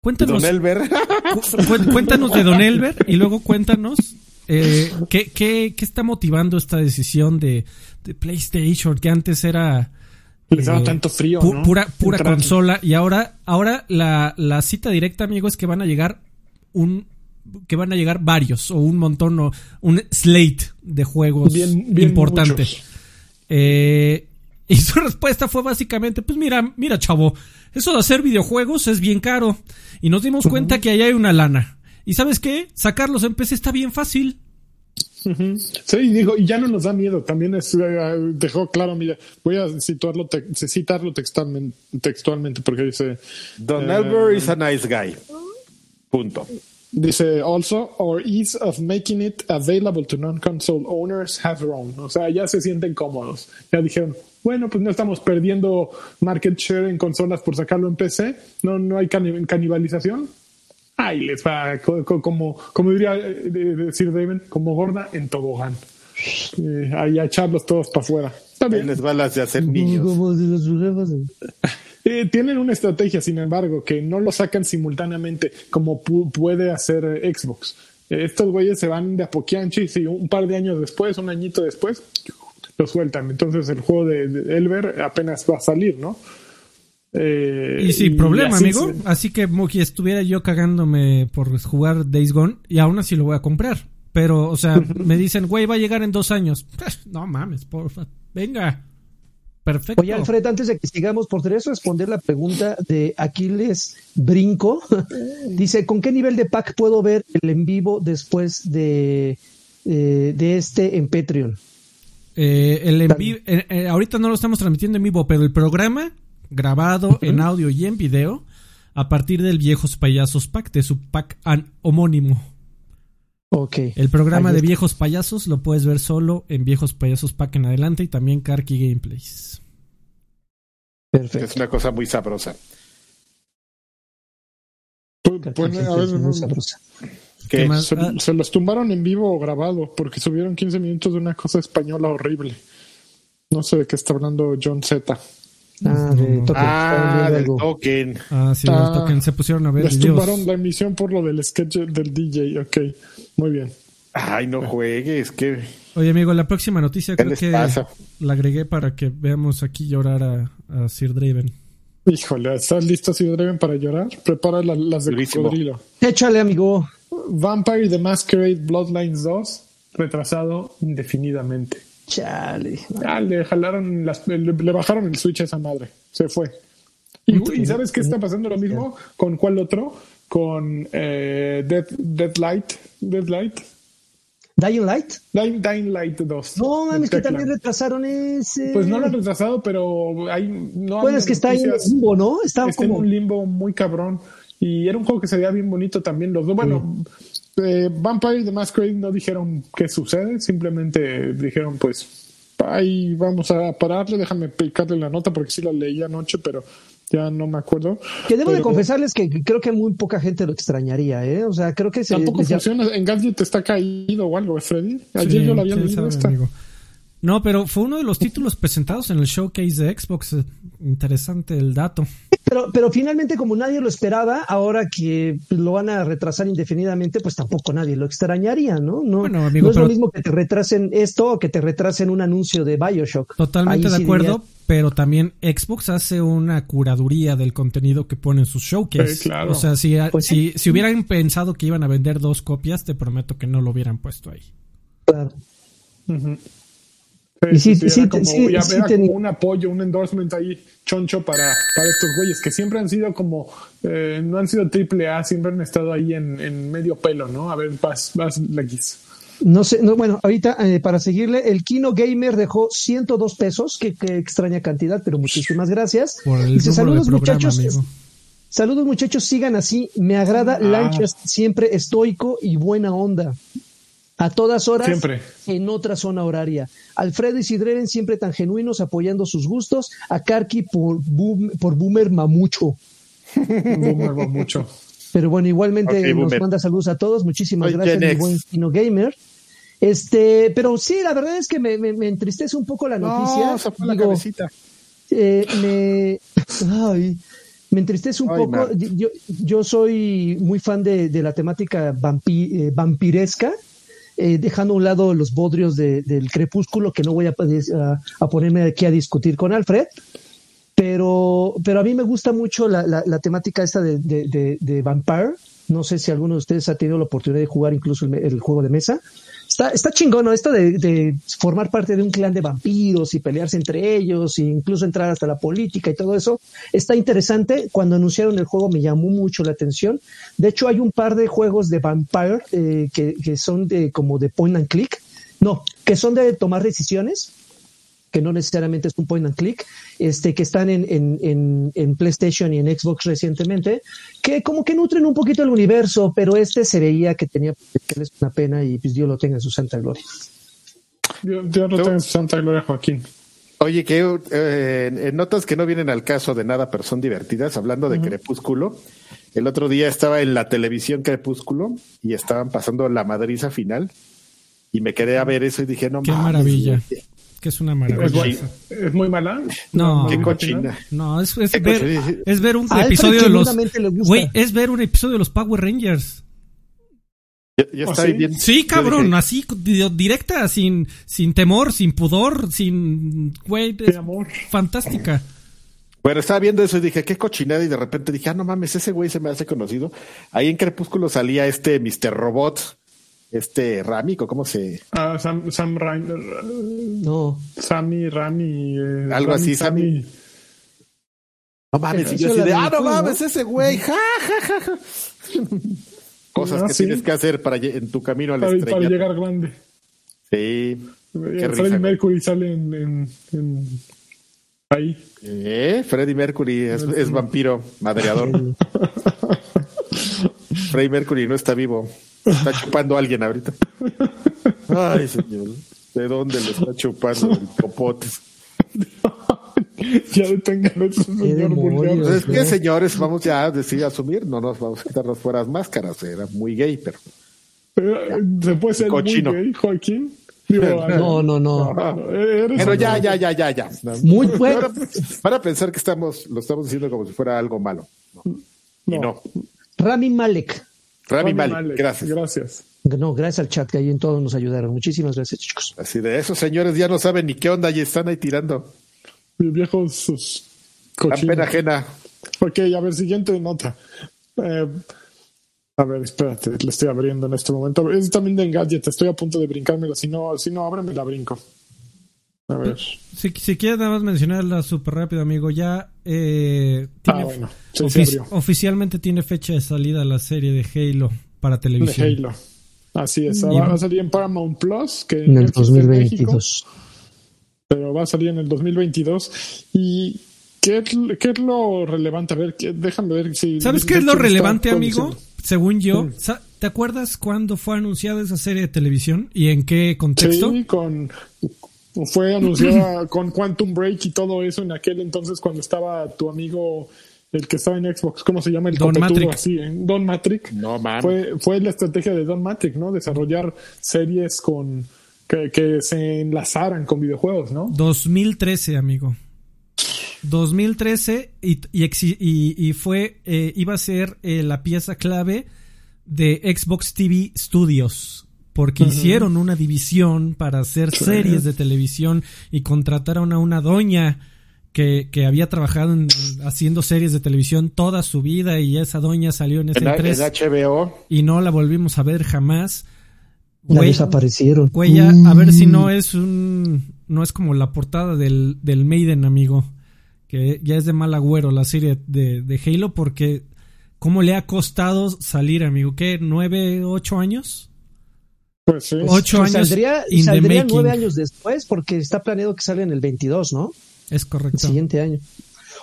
Cuéntanos. Don Elber. cuéntanos de Don Elber y luego cuéntanos eh, ¿qué, qué, qué, está motivando esta decisión de, de PlayStation? Que antes era. Les daba eh, tanto frío. Pura, pura consola. Y ahora, ahora la, la cita directa, amigo, es que van a llegar un que van a llegar varios o un montón o un slate de juegos bien, importante. Eh, y su respuesta fue básicamente, pues mira, mira chavo, eso de hacer videojuegos es bien caro y nos dimos cuenta que ahí hay una lana. ¿Y sabes qué? Sacarlos en PC está bien fácil. Sí, dijo, y ya no nos da miedo. También es, eh, dejó claro, mira, voy a citarlo, citarlo textualmente, textualmente porque dice... Don eh, is a nice guy. Punto. Dice, also, our ease of making it available to non-console owners have grown. O sea, ya se sienten cómodos. Ya dijeron, bueno, pues no estamos perdiendo market share en consolas por sacarlo en PC. No, no hay canibalización. Ahí les va, como, como diría eh, decir David, como gorda en tobogán. Eh, ahí a echarlos todos para afuera. También les va las de hacer niños. Eh, tienen una estrategia, sin embargo, que no lo sacan simultáneamente como puede hacer Xbox. estos güeyes se van de a y un par de años después, un añito después, lo sueltan. Entonces el juego de, Elber apenas va a salir, ¿no? Eh, y sin problema, amigo. Así que si estuviera yo cagándome por jugar Days Gone y aún así lo voy a comprar. Pero, o sea, me dicen, güey, va a llegar en dos años. No mames, porfa. Venga. Perfecto. Oye, Alfred, antes de que sigamos, ¿podrías responder la pregunta de Aquiles Brinco? Dice, ¿con qué nivel de pack puedo ver el en vivo después de, eh, de este en Patreon? Eh, el en vivo, eh, ahorita no lo estamos transmitiendo en vivo, pero el programa grabado en audio y en video a partir del Viejos Payasos Pack, de su pack homónimo. Ok. El programa de Viejos Payasos lo puedes ver solo en Viejos Payasos Pack en adelante y también Karki Gameplays. Perfecto. Es una cosa muy sabrosa. Pues, Que ah. se, los tumbaron en vivo o grabado porque subieron 15 minutos de una cosa española horrible. No sé de qué está hablando John Z. Ah, de token. Ah, del token. Ah, sí, ah, token. Se pusieron a ver. Les tumbaron la emisión por lo del sketch del DJ. Ok, muy bien. Ay, no juegues, que. Oye, amigo, la próxima noticia creo que la agregué para que veamos aquí llorar a, Sir Draven. Híjole, ¿estás listo, Sir Draven, para llorar? Prepara las de cocodrilo. Échale, amigo. Vampire the Masquerade Bloodlines 2, retrasado indefinidamente. Chale. Ah, le jalaron, las, le, bajaron el switch a esa madre. Se fue. Y, ¿sabes qué está pasando lo mismo? ¿Con cuál otro? Con eh, Dead, Deadlight. Deadlight. Dying Light. Dying, Light 2. No, mames, que también retrasaron ese. Pues no lo han retrasado, pero hay. No bueno, es que está en limbo, ¿no? Está, está como... en un limbo muy cabrón. Y era un juego que se veía bien bonito también. Los dos, bueno, eh, Vampire the Masquerade no dijeron qué sucede, simplemente dijeron pues ahí vamos a pararle, déjame picarle la nota porque sí la leí anoche, pero ya no me acuerdo. Que debo de confesarles que creo que muy poca gente lo extrañaría, ¿eh? O sea, creo que Tampoco funciona, en Gadget está caído o algo, Freddy. Ayer yo lo había leído. No, pero fue uno de los títulos presentados en el showcase de Xbox. Interesante el dato. Pero, pero finalmente, como nadie lo esperaba, ahora que lo van a retrasar indefinidamente, pues tampoco nadie lo extrañaría, ¿no? No, es lo mismo que te retrasen esto o que te retrasen un anuncio de Bioshock. Totalmente de acuerdo, pero también Xbox hace una curaduría del contenido que pone en sus showcase. O sea, si, pues si, si hubieran pensado que iban a vender dos copias, te prometo que no lo hubieran puesto ahí. Claro. Y sí, sí, sí, como, un apoyo, un endorsement ahí choncho para, para estos güeyes que siempre han sido como, eh, no han sido triple A, siempre han estado ahí en, en medio pelo, ¿no? A ver, vas, vas, Leguis. No sé, no, bueno, ahorita eh, para seguirle, el Kino Gamer dejó 102 pesos, que, extraña cantidad, pero muchísimas gracias. Dice, saludos muchachos. Saludos muchachos, sigan así. Me agrada ah. Lanchas, siempre estoico y buena onda a todas horas siempre. en otra zona horaria. Alfredo y Sidreven siempre tan genuinos apoyando sus gustos. A Karki por, por Boomer Mamucho. boomer Mamucho. Pero bueno, igualmente nos manda saludos a todos. Muchísimas gracias, mi buen Kino Gamer. Este, pero sí, la verdad es que me, entristece un poco la noticia. No, se fue la cabecita. Eh, me, ay, me entristece un poco. Yo, yo soy muy fan de, de la temática vampi, eh, vampiresca eh, dejando a un lado los bodrios del crepúsculo, que no voy a, ponerme aquí a discutir con Alfred, pero, pero a mí me gusta mucho la, temática esta de, de, Vampire. No sé si alguno de ustedes ha tenido la oportunidad de jugar incluso el juego de mesa. Está, está chingón, ¿no? Esto de, formar parte de un clan de vampiros y pelearse entre ellos e incluso entrar hasta la política y todo eso. Está interesante. Cuando anunciaron el juego me llamó mucho la atención. De hecho, hay un par de juegos de Vampire eh, que, que son de como de point and click. No, que son de tomar decisiones que no necesariamente es un point and click, este, que están en, en, en, PlayStation y en Xbox recientemente, que como que nutren un poquito el universo, pero este se veía que tenía que es una pena y pues Dios lo tenga en su santa gloria. Dios, lo tenga en su santa gloria, Joaquín. Oye, que eh, notas que no vienen al caso de nada, pero son divertidas, hablando de Crepúsculo. El otro día estaba en la televisión Crepúsculo y estaban pasando la madriza final y me quedé a ver eso y dije, no Qué maravilla que es una maravilla. ¿Es, muy mala? No, qué cochina. No, es, es ver, es ver un episodio de los. Güey, es ver un episodio de los Power Rangers. Ya, está bien. Sí, cabrón, así, directa, sin, sin temor, sin pudor, sin, güey, amor. fantástica. Bueno, estaba viendo eso y dije, qué cochinada, y de repente dije, ah, no mames, ese güey se me hace conocido. Ahí en Crepúsculo salía este Mr. Robot, este Ramico, ¿cómo se...? Ah, Sam, Sam No. Sammy, Rami. Eh, Algo así, Sammy. No mames, y yo así de, ah, no mames, ese güey, ja, ja, ja, ja. Cosas que tienes que hacer para en tu camino a la para, Para llegar grande. Sí. Qué Freddie Mercury sale en, ahí. ¿Eh? Freddie Mercury es, vampiro, madreador. Freddie Mercury no está vivo. Está chupando a alguien ahorita. Ay, señor. ¿De dónde le está chupando el popote? ya detengan eso, señor vulgar. Es que, señores, vamos ya a decir asumir, no nos vamos a quitarnos fuera las máscaras. Era muy gay, pero. ¿Se puede ser muy gay, Joaquín? no, no, no. pero ya, ya, ya, ya, ya. Muy bueno. Para, pensar que estamos, lo estamos diciendo como si fuera algo malo. Y no. Rami Malek. Rami, Malek, gracias. Gracias. No, gracias al chat que ahí en todos nos ayudaron. Muchísimas gracias, chicos. Así de esos señores ya no saben ni qué onda y están ahí tirando. Viejos sus pena ajena. Ok, a ver, siguiente nota. Eh, a ver, espérate, le estoy abriendo en este momento. Es también de Engadget, estoy a punto de brincármelo. Si no, si no abre, me la brinco. A ver. Si, si quieres nada más mencionarla súper rápido, amigo, ya eh, ah, bueno. oficialmente tiene fecha de salida la serie de Halo para televisión. De Halo. Así es, va a salir en Paramount Plus. Que en el 2022 pero va a salir en el 2022. ¿Y qué, qué es lo relevante? A ver, déjame ver si... ¿Sabes qué es lo relevante, amigo? Según yo, ¿te acuerdas cuándo fue anunciada esa serie de televisión y en qué contexto? Sí, con fue anunciada con Quantum Break y todo eso en aquel entonces cuando estaba tu amigo el que estaba en Xbox, ¿cómo se llama? El Don Matrix. así, ¿eh? Don Matrix. No, man. Fue, fue la estrategia de Don Matrix, ¿no? Desarrollar series con que, se enlazaran con videojuegos, ¿no? 2013, amigo. 2013 y, y, fue, eh, iba a ser eh, la pieza clave de Xbox TV Studios, porque hicieron una división para hacer series de televisión y contrataron a una doña que, que había trabajado en, haciendo series de televisión toda su vida y esa doña salió en ese en, en HBO y no la volvimos a ver jamás. Ya desaparecieron. Güey, a ver si no es un. No es como la portada del, del Maiden, amigo. Que ya es de mal agüero la serie de, de Halo, porque. ¿Cómo le ha costado salir, amigo? ¿Qué? ¿Nueve, ocho años? Pues sí. Ocho pues años. Saldría, saldría nueve años después, porque está planeado que salga en el 22, ¿no? Es correcto. El siguiente año.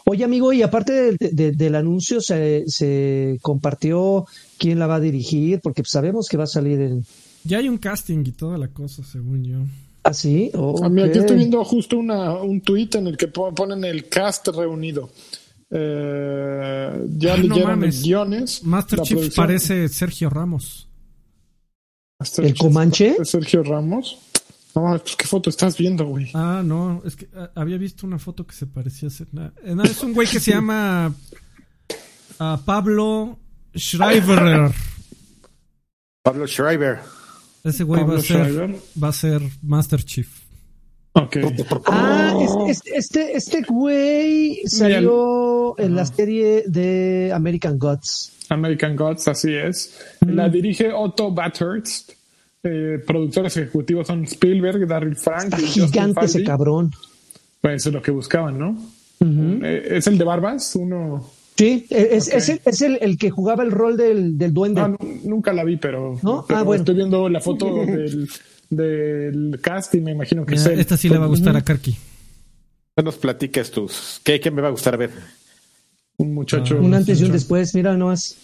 Oye, amigo, y aparte del anuncio, se, se compartió quién la va a dirigir, porque sabemos que va a salir en, ya hay un casting y toda la cosa, según yo. ¿Ah, sí? A mí aquí estoy viendo justo una, un tweet en el que ponen el cast reunido. Eh, ya ah, leyeron no guiones. Master Chief parece Sergio Ramos. ¿El Comanche? Sergio Ramos. No, pues, ¿qué foto estás viendo, güey? Ah, no, es que ah, había visto una foto que se parecía a ser... Eh, es un güey que se llama uh, Pablo Schreiber. Pablo Schreiber. Ese güey va a, ser, va a ser Master Chief. Ok. Ah, este, este güey salió en la serie de American Gods. American Gods, así es. Mm. La dirige Otto Bathurst. Eh, productores ejecutivos son Spielberg, Darryl Frank. y gigante ese cabrón. Pues eso es lo que buscaban, ¿no? Eh, ¿Es el de Barbas? Uno. Sí, es, es, el, el, que jugaba el rol del, del duende. Ah, nunca la vi, pero, ah, bueno. estoy viendo la foto del, del cast y me imagino que es él. Esta sí le va a gustar a Karki. Nos platiques tus. ¿Qué, ¿Qué, me va a gustar ver? Un muchacho. un antes y un después, mira nomás.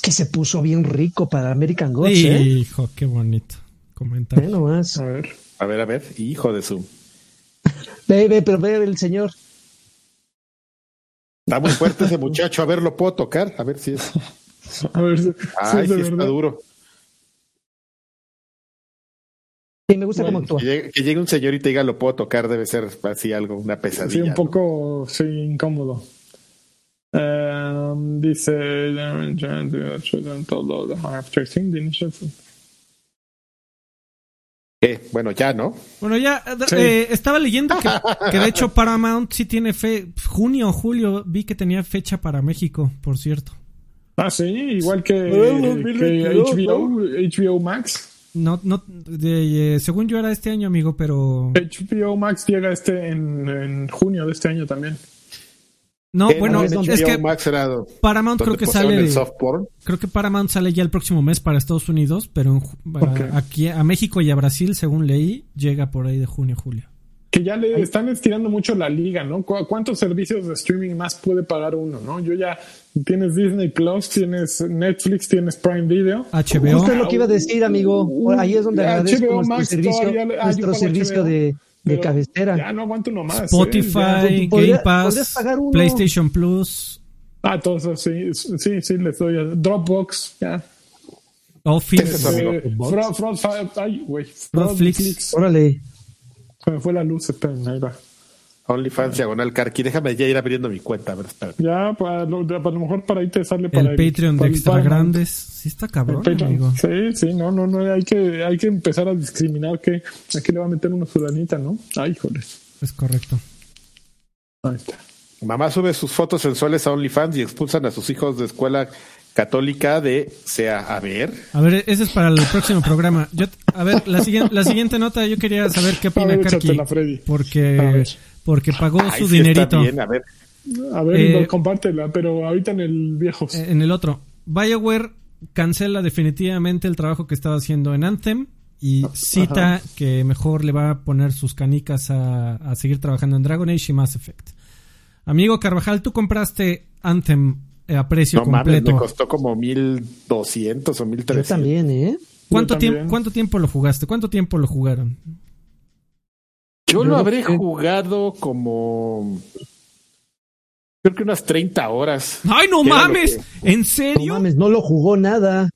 Que se puso bien rico para American Gods. ¿eh? Hijo, qué bonito. Comentario. nomás. A ver. A ver, a ver. Hijo de su. Ve, ve, pero ve el señor. Está muy fuerte ese muchacho. A ver, lo puedo tocar. A ver si es. A ver si, Ay, sí está duro. Sí, me gusta cómo actúa. Que llegue, un señor y te diga lo puedo tocar, debe ser así algo, una pesadilla. Sí, un poco sí, incómodo. Um, dice eh, bueno, ya, ¿no? Bueno, ya eh, estaba leyendo que, que, de hecho Paramount sí tiene fe, junio o julio vi que tenía fecha para México, por cierto. Ah, sí, igual que, HBO, HBO Max. No, no, de, según yo era este año, amigo, pero... HBO Max llega este en, en junio de este año también. No, bueno, es, que Paramount creo que sale. Creo que Paramount sale ya el próximo mes para Estados Unidos, pero aquí a México y a Brasil, según leí, llega por ahí de junio, julio. Que ya le están estirando mucho la liga, ¿no? ¿Cuántos servicios de streaming más puede pagar uno, no? Yo ya tienes Disney Plus, tienes Netflix, tienes Prime Video. HBO. Justo es lo que iba a decir, amigo. Ahí es donde agradezco nuestro servicio, nuestro servicio de de cabecera. Ya no aguanto uno más. Spotify, Game Pass, PlayStation Plus. Ah, todo eso sí, sí, sí, les doy a Dropbox, ya. Office. Eh. Netflix. Órale. Se me fue la luz, esperen, ahí va. OnlyFans diagonal Carqui. Déjame ya ir abriendo mi cuenta. A ver, Ya, para lo, a lo mejor para ahí te sale para el, Patreon de Extra Grandes. Sí está cabrón, amigo. Sí, sí, no, no, no. Hay que, hay que empezar a discriminar que aquí le va a meter una sudanita, ¿no? Ay, joder. Es correcto. Ahí está. Mamá sube sus fotos sensuales a OnlyFans y expulsan a sus hijos de escuela católica de sea a ver. A ver, ese es para el próximo programa. Yo, a ver, la siguiente, la siguiente nota, yo quería saber qué opina Karki. Porque porque pagó su dinerito. a ver, a ver eh, compártela, pero ahorita en el viejo. Eh, en el otro. BioWare cancela definitivamente el trabajo que estaba haciendo en Anthem y cita que mejor le va a poner sus canicas a, seguir trabajando en Dragon Age y Mass Effect. Amigo Carvajal, tú compraste Anthem a precio completo. me costó como 1200 o 1300. Yo también, ¿eh? ¿Cuánto, tiempo, ¿Cuánto tiempo lo jugaste? ¿Cuánto tiempo lo jugaron? Yo, lo habré jugado como. Creo que unas 30 horas. ¡Ay, no mames! ¿En serio? No mames, no lo jugó nada.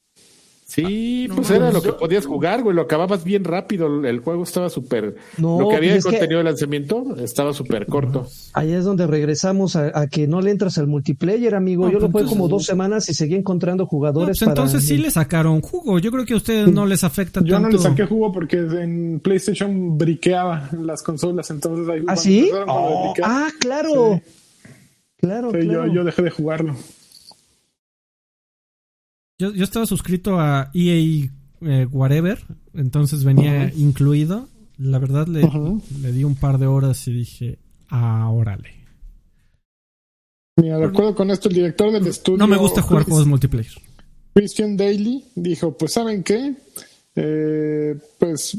Sí, pues era lo que podías jugar, güey. Lo acababas bien rápido. El juego estaba súper. lo que había de pues contenido de lanzamiento estaba súper corto. Ahí es donde regresamos a, que no le entras al multiplayer, amigo. Yo lo jugué como dos semanas y seguí encontrando jugadores. pues entonces sí le sacaron jugo. Yo creo que a ustedes no les afecta Yo no le saqué jugo porque en PlayStation briqueaba las consolas. Entonces ahí. ¿Ah, sí? Oh, ah, claro. Claro, Yo, yo dejé de jugarlo. Yo, yo estaba suscrito a EA eh, Whatever, entonces venía incluido. La verdad le, le, di un par de horas y dije, ah, órale. Mira, de acuerdo con esto, el director del estudio. No me gusta jugar juegos multiplayer. Christian Daly dijo: Pues, ¿saben qué? Eh, pues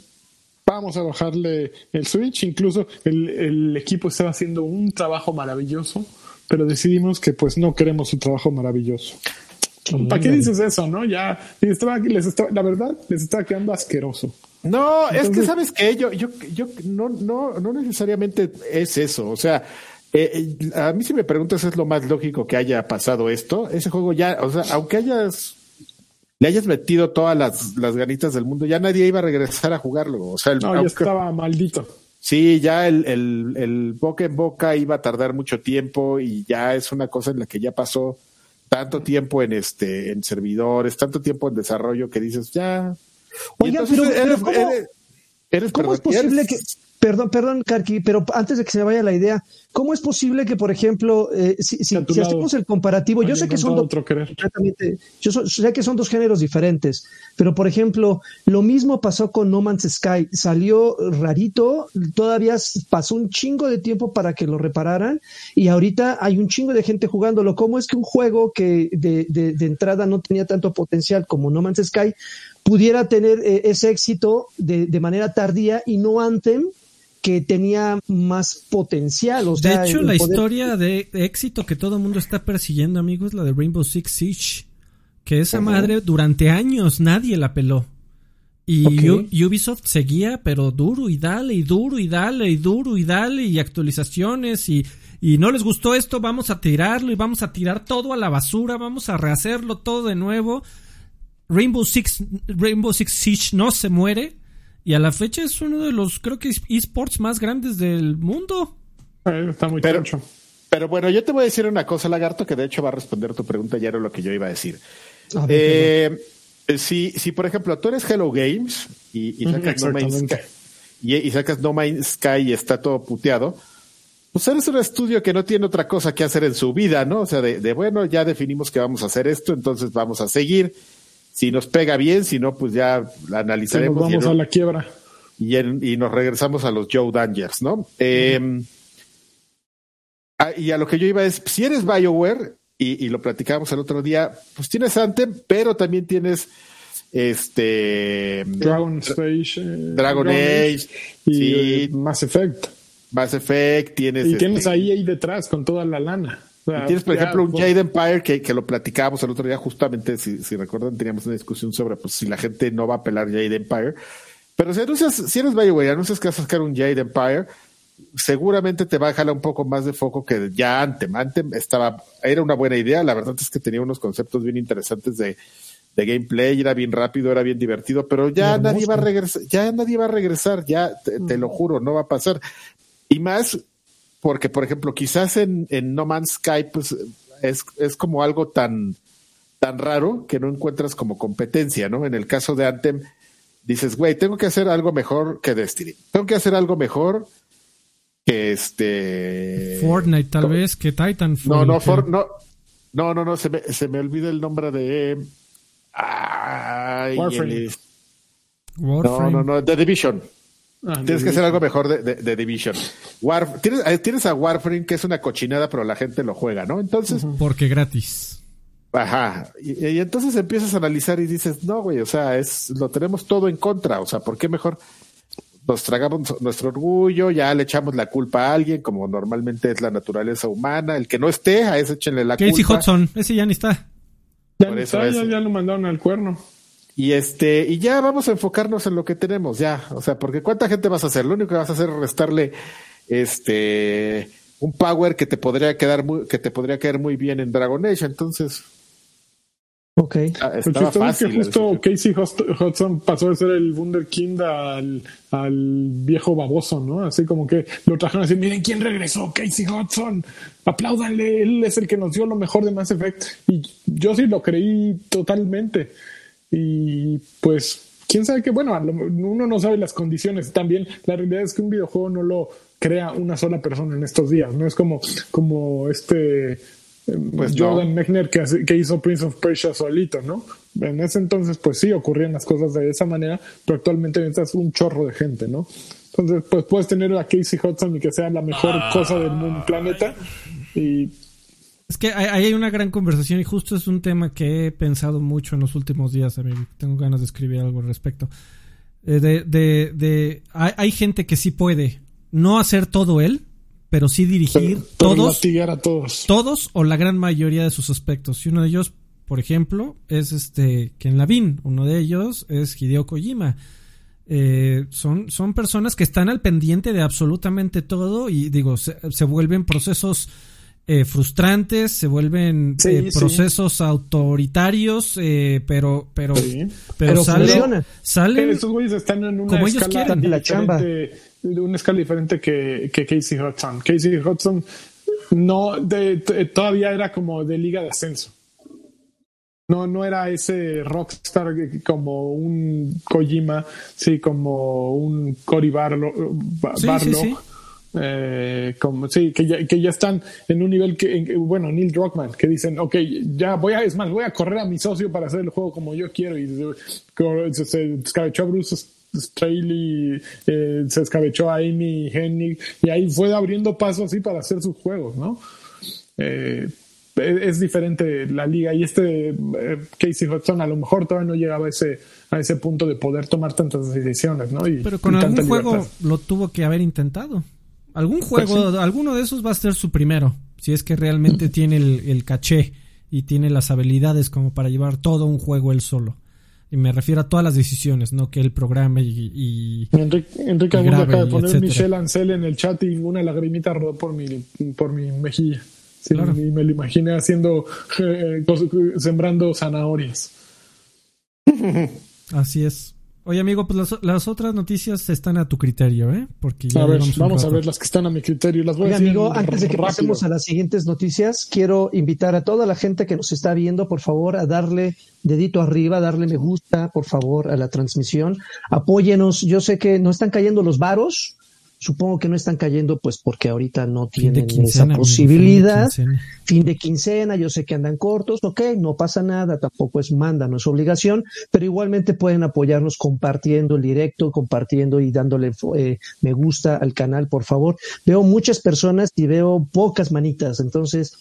vamos a bajarle el Switch. Incluso el, el, equipo estaba haciendo un trabajo maravilloso, pero decidimos que pues no queremos un trabajo maravilloso. ¿Para qué dices eso, no? Ya, estaba, les estaba, la verdad, les estaba quedando asqueroso. No, es que sabes que yo, yo, yo no, no, no necesariamente es eso. O sea, eh, eh, a mí si me preguntas es lo más lógico que haya pasado esto. Ese juego ya, o sea, aunque hayas le hayas metido todas las, las ganitas del mundo, ya nadie iba a regresar a jugarlo. O sea, el, no, ya estaba maldito. Sí, ya el, el, el boca en boca iba a tardar mucho tiempo y ya es una cosa en la que ya pasó tanto tiempo en este en servidores, tanto tiempo en desarrollo que dices, ya. Oiga, pero, eres, ¿cómo, es posible que Perdón, perdón, Karki, pero antes de que se vaya la idea, ¿cómo es posible que, por ejemplo, eh, si, si, hacemos el comparativo, yo sé que son yo sé que son dos géneros diferentes, pero por ejemplo, lo mismo pasó con No Man's Sky, salió rarito, todavía pasó un chingo de tiempo para que lo repararan y ahorita hay un chingo de gente jugándolo. ¿Cómo es que un juego que de, de, de entrada no tenía tanto potencial como No Man's Sky pudiera tener eh, ese éxito de, de manera tardía y no Anthem? Que tenía más potencial. O sea, de hecho, la historia de, éxito que todo el mundo está persiguiendo, amigo, es la de Rainbow Six Siege. Que esa madre durante años nadie la peló. Y Ubisoft seguía, pero duro y dale, y duro y dale, y duro y dale, y actualizaciones, y, y no les gustó esto, vamos a tirarlo y vamos a tirar todo a la basura, vamos a rehacerlo todo de nuevo. Rainbow Six, Rainbow Six Siege no se muere, y a la fecha es uno de los, creo que, esports más grandes del mundo. Eh, está muy pero, Pero bueno, yo te voy a decir una cosa, Lagarto, que de hecho va a responder tu pregunta, ya era lo que yo iba a decir. eh, si, si, por ejemplo, tú eres Hello Games y, sacas, no Man's Sky, y, sacas No Man's Sky y está todo puteado, pues eres un estudio que no tiene otra cosa que hacer en su vida, ¿no? O sea, de, bueno, ya definimos que vamos a hacer esto, entonces vamos a seguir. Si nos pega bien, si no, pues ya la analizaremos. vamos a la quiebra. Y, y, nos regresamos a los Joe Dangers, ¿no? Em, y a lo que yo iba es, si eres BioWare, y, lo platicábamos el otro día, pues tienes Anthem, pero también tienes este Dragon Age, eh, Dragon, Age, y Mass Effect. Mass Effect, tienes. Y tienes este, ahí ahí detrás con toda la lana. Y tienes, por ejemplo, un Jade Empire que, que, lo platicábamos el otro día, justamente, si, si recuerdan, teníamos una discusión sobre pues, si la gente no va a pelar Jade Empire. Pero si anuncias, si eres BioWare, anuncias que vas a sacar un Jade Empire, seguramente te va a jalar un poco más de foco que ya Anthem. Anthem estaba, era una buena idea, la verdad es que tenía unos conceptos bien interesantes de, de gameplay, era bien rápido, era bien divertido, pero ya nadie va a regresar, ya nadie va a regresar, ya te, lo juro, no va a pasar. Y más porque, por ejemplo, quizás en, en No Man's Sky, pues es, es como algo tan, tan raro que no encuentras como competencia, ¿no? En el caso de Anthem, dices, güey, tengo que hacer algo mejor que Destiny. Tengo que hacer algo mejor que este Fortnite tal vez que Titan no no no no no no se me, se me olvida el nombre de Warframe. no no no The Division ah, tienes que hacer algo mejor de, de, Division tienes, eh, tienes a Warframe que es una cochinada pero la gente lo juega no entonces porque gratis Ajá, y, y, entonces empiezas a analizar y dices, no, güey, o sea, es, lo tenemos todo en contra, o sea, ¿por qué mejor nos tragamos nuestro orgullo, ya le echamos la culpa a alguien, como normalmente es la naturaleza humana. El que no esté, a ese échenle la Casey culpa. Hudson, ese ya ni está. Ya, está, ya, lo mandaron al cuerno. Y este, y ya vamos a enfocarnos en lo que tenemos, ya. O sea, porque cuánta gente vas a hacer, lo único que vas a hacer es restarle este un power que te podría quedar muy, que te podría caer muy bien en Dragon Age. Entonces, Ok. Ah, es que justo Casey Hudson pasó de ser el Wunderkind al, al viejo baboso, ¿no? Así como que lo trajeron así, miren quién regresó, Casey Hudson, apláudanle, él es el que nos dio lo mejor de Mass Effect. Y yo sí lo creí totalmente. Y pues, quién sabe que, bueno, uno no sabe las condiciones. También la realidad es que un videojuego no lo crea una sola persona en estos días, ¿no? Es como, como este pues Jordan Mechner que, hizo Prince of Persia solito, ¿no? En ese entonces, pues sí, ocurrían las cosas de esa manera, pero actualmente necesitas un chorro de gente, ¿no? Entonces, pues puedes tener a Casey Hudson y que sea la mejor ah, cosa del mundo, planeta. Y es que ahí hay una gran conversación y justo es un tema que he pensado mucho en los últimos días. A mí tengo ganas de escribir algo al respecto. Eh, de, de, de hay, gente que sí puede no hacer todo él, pero sí dirigir todos, a todos. Todos o la gran mayoría de sus aspectos. Y uno de ellos, por ejemplo, es este Ken Lavin. Uno de ellos es Hideo Kojima. Eh, son, son personas que están al pendiente de absolutamente todo y digo, se, vuelven procesos eh, frustrantes, se vuelven eh, procesos autoritarios, pero pero pero, salen, salen estos güeyes están en una como ellos quieren. La chamba de una escala diferente que, que Casey Hudson. Casey Hudson no de, todavía era como de liga de ascenso. No, no era ese rockstar como un Kojima, sí, como un Cory Barlow, Eh, como, sí, que ya, que ya están en un nivel que, bueno, Neil Druckmann, que dicen, ok, ya voy a, es más, voy a correr a mi socio para hacer el juego como yo quiero. Y se, se, se Bruce Straley eh, se escabechó a Amy Hennig y ahí fue abriendo paso así para hacer sus juegos, ¿no? Eh, es diferente la liga y este eh, Casey Hudson a lo mejor todavía no llegaba a ese, a ese punto de poder tomar tantas decisiones, ¿no? Pero con algún juego lo tuvo que haber intentado. Algún pues juego, alguno de esos va a ser su primero, si es que realmente tiene el, el caché y tiene las habilidades como para llevar todo un juego él solo. Y me refiero a todas las decisiones, no que él programe y. Enrique, Enrique acaba de poner Michelle Ancel en el chat y una lagrimita rodó por mi, por mi mejilla. Y me lo imaginé haciendo, eh, sembrando zanahorias. Así es. Oye, amigo, pues las, otras noticias están a tu criterio, ¿eh? Porque ya a ver, vamos a ver las que están a mi criterio. Las voy Oye, amigo, antes de que pasemos a las siguientes noticias, quiero invitar a toda la gente que nos está viendo, por favor, a darle dedito arriba, darle me gusta, por favor, a la transmisión. Apóyenos. Yo sé que no están cayendo los varos, Supongo que no están cayendo pues porque ahorita no tienen esa posibilidad. Fin de, quincena, yo sé que andan cortos, ok, no pasa nada, tampoco es manda, no es obligación, pero igualmente pueden apoyarnos compartiendo el directo, compartiendo y dándole eh, me gusta al canal, por favor. Veo muchas personas y veo pocas manitas, entonces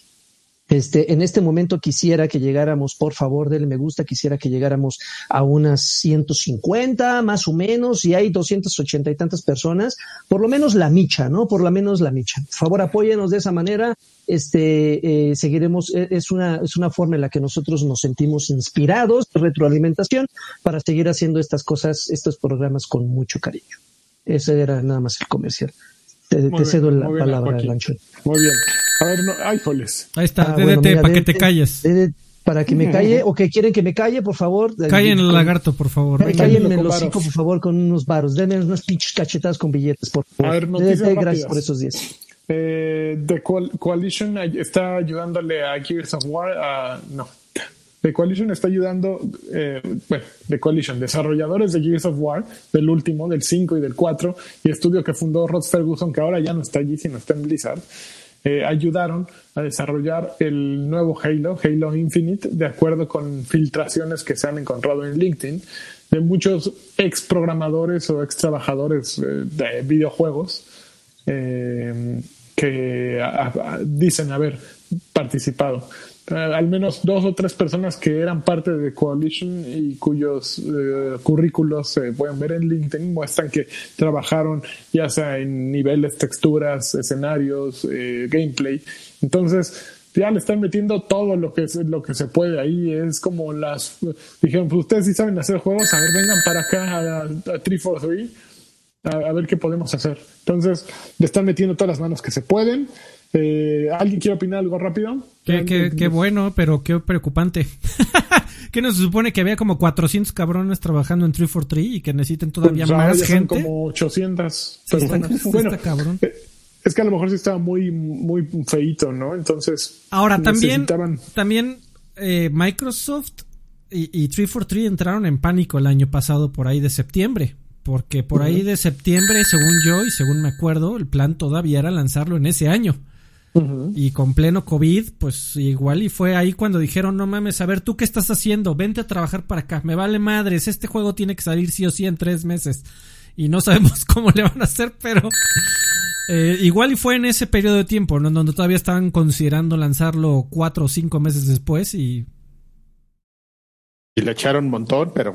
este, en este momento quisiera que llegáramos, por favor, denle me gusta, quisiera que llegáramos a unas 150 más o menos, y hay 280 y tantas personas, por lo menos la micha, ¿no? Por lo menos la micha. Por favor, apóyenos de esa manera. Este, eh, seguiremos, e, es una, es una forma en la que nosotros nos sentimos inspirados, retroalimentación, para seguir haciendo estas cosas, estos programas con mucho cariño. Ese era nada más el comercial. Te, cedo la palabra, Lancho. Muy bien. A ver, no, ay, Ahí está, ah, para que te calles. para que me calle, o que quieren que me calle, por favor. Callen el lagarto, por favor. Cállenme el hocico, por favor, con unos varos. Denme unas pinches cachetadas con billetes, por favor. A ver, noticias Gracias por esos días. Eh, The Coalition está ayudándole a Gears of War a... No, The Coalition está ayudando, eh, bueno, The Coalition, desarrolladores de Gears of War, del último, del 5 y del 4, y estudio que fundó Rod Ferguson, que ahora ya no está allí, sino está en Blizzard, eh, ayudaron a desarrollar el nuevo Halo, Halo Infinite, de acuerdo con filtraciones que se han encontrado en LinkedIn de muchos ex programadores o ex trabajadores eh, de videojuegos que dicen haber participado. Eh, al menos dos o tres personas que eran parte de Coalition y cuyos eh, currículos se pueden ver en LinkedIn muestran que trabajaron ya sea en niveles, texturas, escenarios, eh, gameplay. Entonces, ya le están metiendo todo lo que, lo que se puede ahí. Es como las. Dijeron, pues ustedes sí saben hacer juegos, a ver, vengan para acá a, a 343 a, a ver qué podemos hacer. Entonces, le están metiendo todas las manos que se pueden. Eh, ¿Alguien quiere opinar algo rápido? Qué, bueno, pero qué preocupante. que no se supone que había como 400 cabrones trabajando en 343 y que necesiten todavía pues, más gente? Son como 800 personas. bueno, cabrón. Eh, es que a lo mejor sí estaba muy, muy feito, ¿no? Entonces. Ahora, también, también eh, Microsoft y, y 343 entraron en pánico el año pasado por ahí de septiembre. Porque por ahí de septiembre, según yo y según me acuerdo, el plan todavía era lanzarlo en ese año. Y con pleno COVID, pues igual y fue ahí cuando dijeron, no mames, a ver, ¿tú qué estás haciendo? Vente a trabajar para acá, me vale madres, este juego tiene que salir sí o sí en tres meses. Y no sabemos cómo le van a hacer, pero eh, igual y fue en ese periodo de tiempo, ¿no? donde todavía estaban considerando lanzarlo cuatro o cinco meses después y... Y le echaron un montón, pero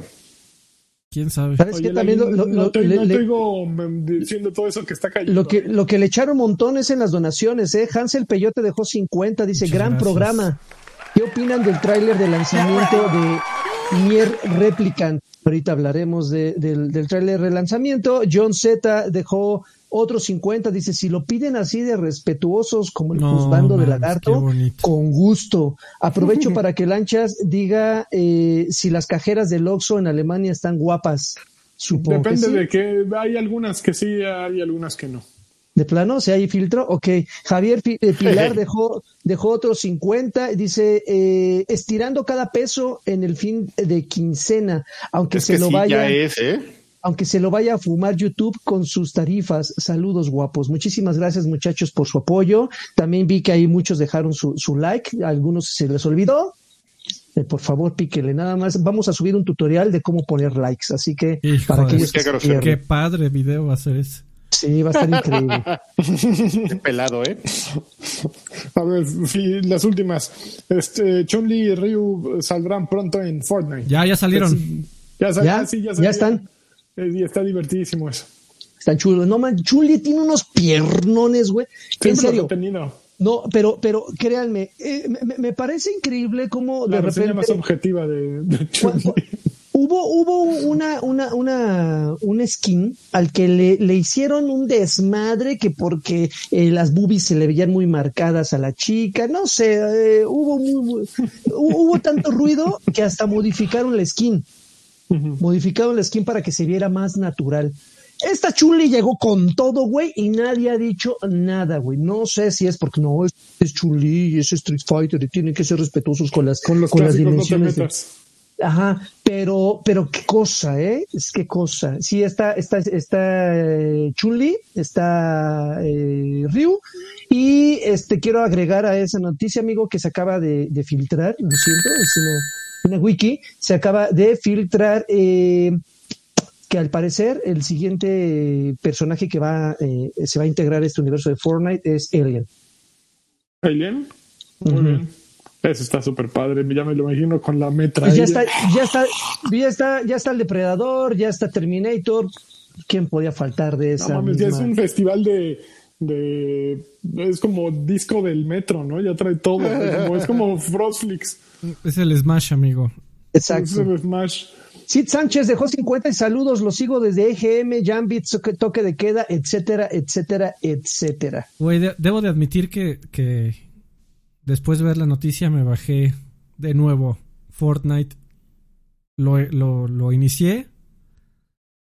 quién sabe. ¿Sabes También lo, no, digo diciendo todo eso que está cayendo. Lo que, lo que le echaron un montón es en las donaciones, ¿eh? Hansel Peyote dejó 50, dice, gran programa. ¿Qué opinan del tráiler de lanzamiento de Nier Replicant? Ahorita hablaremos del, del tráiler de lanzamiento. John Z dejó otros 50 dice, si lo piden así de respetuosos como el juzgando de lagarto, con gusto. Aprovecho para que Lanchas diga eh, si las cajeras del Oxxo en Alemania están guapas. Supongo Depende de que hay algunas que sí, hay algunas que no. De plano, si hay filtro, ok. Javier eh, Pilar dejó, dejó otros 50, dice, eh, estirando cada peso en el fin de quincena, aunque se lo vaya. ¿eh? Aunque se lo vaya a fumar YouTube con sus tarifas. Saludos guapos. Muchísimas gracias muchachos por su apoyo. También vi que ahí muchos dejaron su, su like, algunos se les olvidó. Eh, por favor, píquele nada más. Vamos a subir un tutorial de cómo poner likes, así que para que qué, qué padre video va a ser ese. Sí, va a estar increíble. Qué pelado, ¿eh? A ver, las últimas. Este, Chun-Li y Ryu saldrán pronto en Fortnite. Ya, ya salieron. ya, ¿Ya? Sí, ya, ya están. Y está divertidísimo eso. Está chulo. No man, Chuli tiene unos piernones, güey. En serio. No, pero, pero créanme, eh, me, parece increíble cómo de repente. más objetiva de, Hubo, hubo una, una, una, un skin al que le, le hicieron un desmadre que porque eh, las boobies se le veían muy marcadas a la chica, no sé, eh, hubo muy, hubo tanto ruido que hasta modificaron la skin. Modificaron la skin para que se viera más natural. Esta Chuli llegó con todo, güey, y nadie ha dicho nada, güey. No sé si es porque no, es, es Chuli y es Street Fighter y tienen que ser respetuosos con las, con, con las dimensiones. Ajá, pero, pero qué cosa, ¿eh? Es qué cosa. Sí, está, está, está eh, Chuli, está eh, Ryu, y este quiero agregar a esa noticia, amigo, que se acaba de, filtrar, lo siento, es una, wiki, se acaba de filtrar eh, que al parecer el siguiente personaje que va, eh, se va a integrar a este universo de Fortnite es Alien. ¿Alien? Muy bien. Eso está súper padre, ya me lo imagino con la metra. ya está, ya está, ya está, ya está el depredador, ya está Terminator. ¿Quién podía faltar de esa? No ya es un festival de, de es como disco del metro, ¿no? Ya trae todo, es como Frostflix. Es el Smash, amigo. Exacto. Es el Smash. Sid Sánchez dejó 50 y saludos, los sigo desde EGM, Jambit, toque de queda, etcétera, etcétera, etcétera. Güey, debo de admitir que, que después de ver la noticia me bajé de nuevo Fortnite. Lo, lo, lo inicié.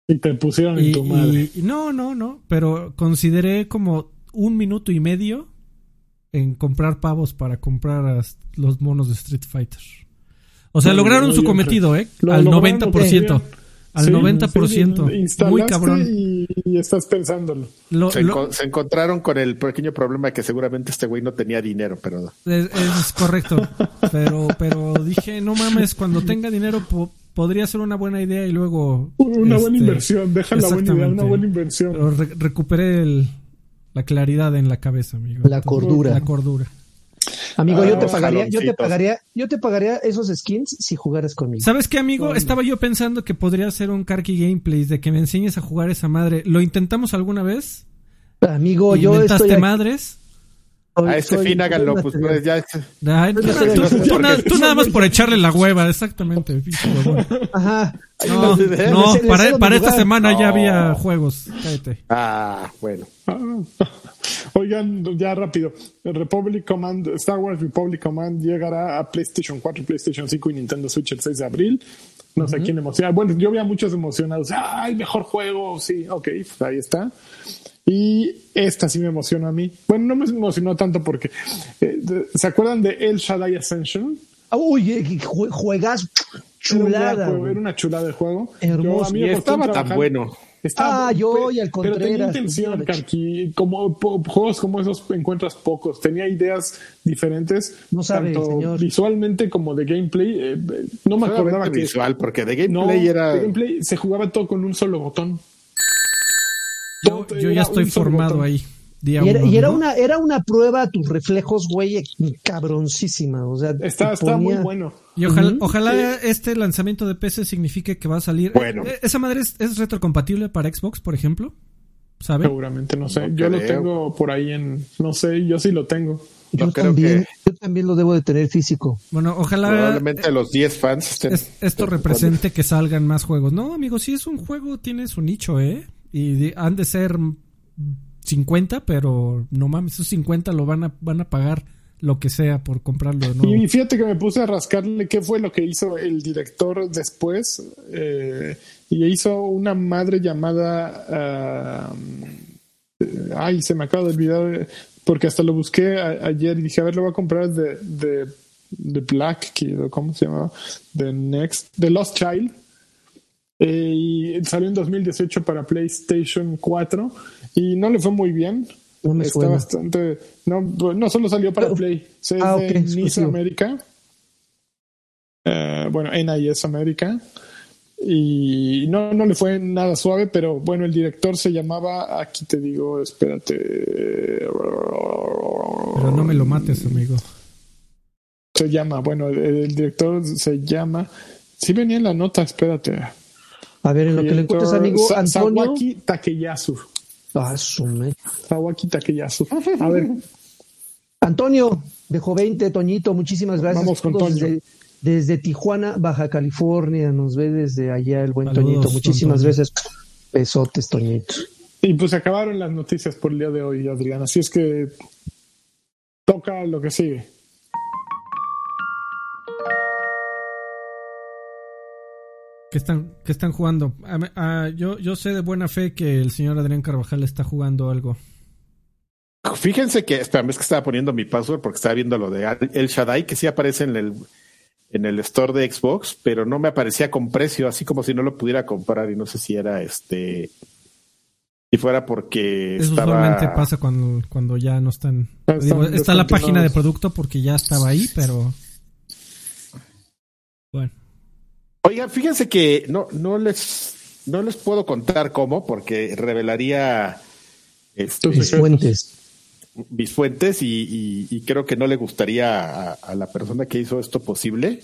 Y te pusieron en tu madre. no, no, no. Pero consideré como un minuto y medio en comprar pavos para comprar los monos de Street Fighter. O sea, lograron su cometido, ¿eh? Al 90%. Al 90%. muy cabrón. Y, estás pensándolo. se, encontraron con el pequeño problema que seguramente este güey no tenía dinero, pero... Es, correcto. pero, pero dije, no mames, cuando tenga dinero podría ser una buena idea y luego... Una buena este, inversión, deja la buena idea, una buena inversión. Pero recuperé la claridad en la cabeza, amigo. La cordura. La cordura. Amigo, yo te ah, pagaría, yo te pagaría, yo te pagaría esos skins si jugaras conmigo. ¿Sabes qué, amigo? Estaba yo pensando que podría ser un Karki Gameplay de que me enseñes a jugar esa madre. ¿Lo intentamos alguna vez? Amigo, yo estoy aquí... A este fin háganlo, pues, pues ya. tú, nada, más por echarle la hueva, exactamente. Ajá. No, no para, para esta semana ya había juegos. Cállate. Ah, bueno. Oigan, ya rápido. Republic Command, Star Wars Republic Command llegará a PlayStation 4, PlayStation 5 y Nintendo Switch el 6 de abril. No sé quién emociona. Bueno, yo vi a muchos emocionados. ¡Ay, mejor juego! Sí, ok, pues ahí está. Y esta sí me emociona a mí. Bueno, no me emocionó tanto porque. Eh, ¿Se acuerdan de El Shaddai Ascension? Uy, eh, juegas chulada. Era, una chulada de juego. Hermoso. y estaba tan bueno. ah, yo y al Pero tenía intención, Karki. Como juegos como esos encuentras pocos. Tenía ideas diferentes. No sabe, señor. Visualmente como de gameplay. Eh, no me acordaba que visual porque de gameplay era. De gameplay se jugaba todo con un solo botón. Yo, ya estoy formado ahí. y, era, una, era una prueba a tus reflejos, güey, cabroncísima. O sea, está, está muy bueno. Y ojalá, ojalá este lanzamiento de PC signifique que va a salir. Bueno. Eh, ¿Esa madre es, retrocompatible para Xbox, por ejemplo? ¿Sabe? Seguramente, no sé. yo lo tengo por ahí en. No sé, yo sí lo tengo. Yo, también, yo también lo debo de tener físico. Bueno, ojalá. Probablemente los 10 fans esto represente que salgan más juegos. No, amigo, si es un juego, tiene su nicho, ¿eh? Y han de ser 50, pero no mames, esos 50 lo van a, van a pagar lo que sea por comprarlo de. Y fíjate que me puse a rascarle qué fue lo que hizo el director después. Eh, y hizo una madre llamada. Ah, ay, se me acaba de olvidar. Porque hasta lo busqué ayer y dije, a ver, lo voy a comprar de, de, de Black, ¿cómo se llama? The Next, The Lost Child. Eh, y salió en 2018 para PlayStation 4 y no le fue muy bien. Está bastante. No, no solo salió para Play, se ah, de NIS América. Eh, bueno, NIS América. Y no, no le fue nada suave, pero bueno, el director se llamaba. Aquí te digo, espérate. Pero no me lo mates, amigo. Se llama, bueno, el, director se llama. Sí venía en la nota, espérate. A ver, en lo que le encuentras, amigo, Antonio. Sawaki Takeyasu. Ah, sume. Sawaki Takeyasu. A ver. Antonio, dejó 20, Toñito, muchísimas gracias. Vamos con Toño. Desde, Tijuana, Baja California, nos ve desde allá el buen Toñito. Muchísimas gracias. Besotes, Toñito. Y pues acabaron las noticias por el día de hoy, Adrián. Así es que toca lo que sigue. ¿Qué están, qué están jugando? yo, yo sé de buena fe que el señor Adrián Carvajal está jugando algo. Fíjense que, espera, es que estaba poniendo mi password porque estaba viendo lo de El Shaddai, que sí aparece en el, en el store de Xbox, pero no me aparecía con precio, así como si no lo pudiera comprar y no sé si era este si fuera porque Eso usualmente pasa cuando, cuando ya no están... está la página de producto porque ya estaba ahí, pero... Bueno. Oigan, fíjense que no, no les no les puedo contar cómo, porque revelaría estos mis fuentes. Mis fuentes y, creo que no le gustaría a, la persona que hizo esto posible.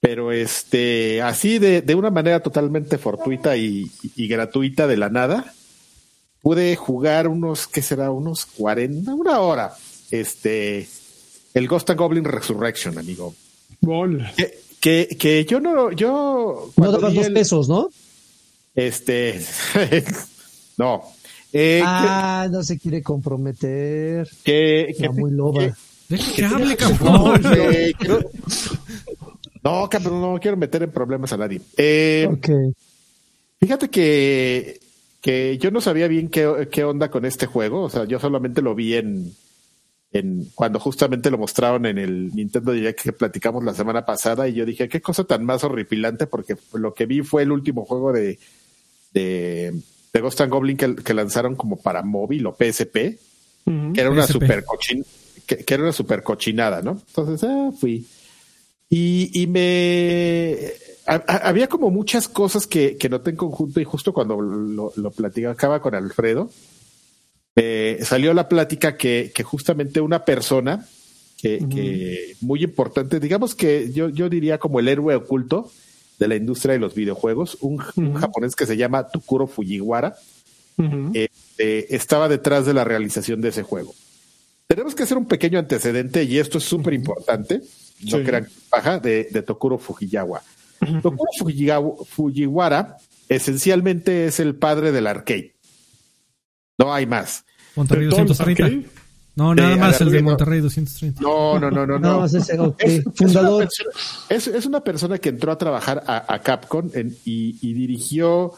Pero este, así de, de una manera totalmente fortuita y, gratuita de la nada, pude jugar unos, ¿qué será? Unos 40, una hora. Este, el Ghost and Goblin Resurrection, amigo. Que, que, yo no, yo. No dabas dos pesos, ¿no? Este, no. Eh, ah, no se quiere comprometer. Que, que muy loba. que hable, cabrón. No, cabrón, no quiero meter en problemas a nadie. Eh, Fíjate que que yo no sabía bien qué, qué, onda con este juego, o sea, yo solamente lo vi en, en cuando justamente lo mostraron en el Nintendo Direct que platicamos la semana pasada y yo dije, qué cosa tan más horripilante porque lo que vi fue el último juego de, de, de Ghost and Goblin que, lanzaron como para móvil o PSP, que era una super cochin, que, era una super cochinada, ¿no? Entonces, ah, fui. Y, y me había como muchas cosas que, que noté en conjunto y justo cuando lo, lo platicaba con Alfredo, eh, salió la plática que, que, justamente una persona que, que, muy importante, digamos que yo, yo diría como el héroe oculto de la industria de los videojuegos, un, japonés que se llama Tukuro Fujiwara, este, estaba detrás de la realización de ese juego. Tenemos que hacer un pequeño antecedente y esto es súper importante, no crean baja, de, de Tokuro Fujiyawa. Tokuro Fujiwara esencialmente es el padre del arcade. No hay más. Monterrey 230. No, nada más el de Monterrey 230. No, no, no, no. no. es, fundador. Es, una persona que entró a trabajar a, Capcom y, dirigió,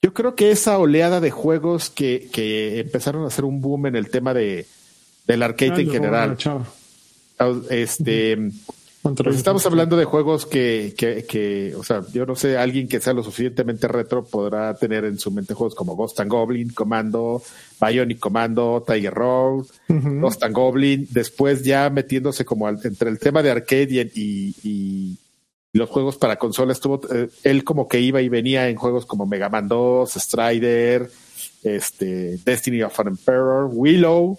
yo creo que esa oleada de juegos que, que empezaron a hacer un boom en el tema de, del arcade en general. Este, pues estamos hablando de juegos que, que, que, o sea, yo no sé, alguien que sea lo suficientemente retro podrá tener en su mente juegos como Ghost and Goblin, Commando, Bionic Commando, Tiger Road, Ghost and Goblin, después ya metiéndose como entre el tema de arcade y, y, los juegos para consola, estuvo, eh, él como que iba y venía en juegos como Mega Man 2, Strider, este, Destiny of an Emperor, Willow.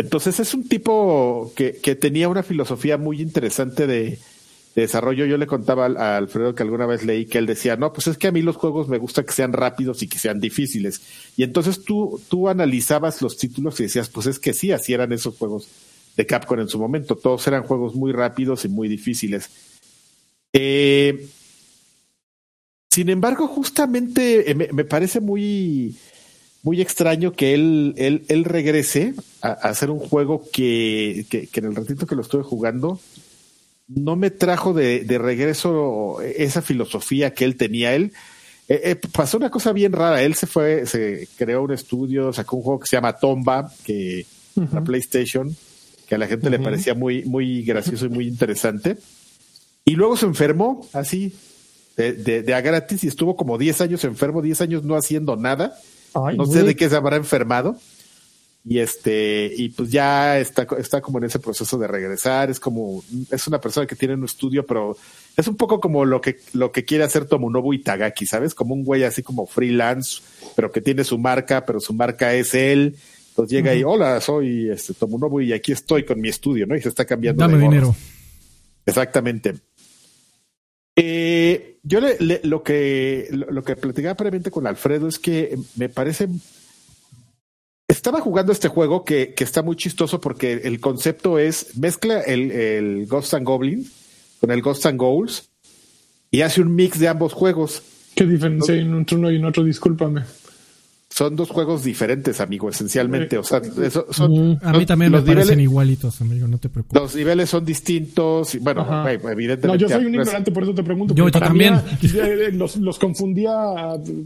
Entonces es un tipo que, tenía una filosofía muy interesante de, desarrollo. Yo le contaba a Alfredo que alguna vez leí que él decía, no, pues es que a mí los juegos me gusta que sean rápidos y que sean difíciles. Y entonces tú, tú analizabas los títulos y decías, pues es que sí, así eran esos juegos de Capcom en su momento. Todos eran juegos muy rápidos y muy difíciles. Eh, sin embargo, justamente eh, me parece muy muy extraño que él, él, él regrese a, hacer un juego que, que, en el ratito que lo estuve jugando no me trajo de, de regreso esa filosofía que él tenía. Él eh, eh, pasó una cosa bien rara. Él se fue, se creó un estudio, sacó un juego que se llama Tomba, que la PlayStation, que a la gente le parecía muy, muy gracioso y muy interesante. Y luego se enfermó así, de, de, de a gratis, y estuvo como 10 años enfermo, 10 años no haciendo nada no sé de qué se habrá enfermado. Y este, y pues ya está, está como en ese proceso de regresar. Es como, es una persona que tiene un estudio, pero es un poco como lo que, lo que quiere hacer Tomonobu Itagaki, ¿sabes? Como un güey así como freelance, pero que tiene su marca, pero su marca es él. Entonces llega y, hola, soy este Tomonobu y aquí estoy con mi estudio, ¿no? Y se está cambiando. Dame dinero. Exactamente. Eh, yo le, lo que lo, que platicaba previamente con Alfredo es que me parece estaba jugando este juego que, que, está muy chistoso porque el concepto es mezcla el, el, Ghost and Goblin con el Ghost and Goals y hace un mix de ambos juegos. ¿Qué diferencia hay entre uno y otro? Discúlpame. Son dos juegos diferentes, amigo, esencialmente. O sea, son, mm, a mí también me parecen igualitos, amigo, no te preocupes. Los niveles son distintos. Y, bueno, evidentemente. No, yo soy un ignorante, por eso te pregunto. Yo, también. Los, los, confundía.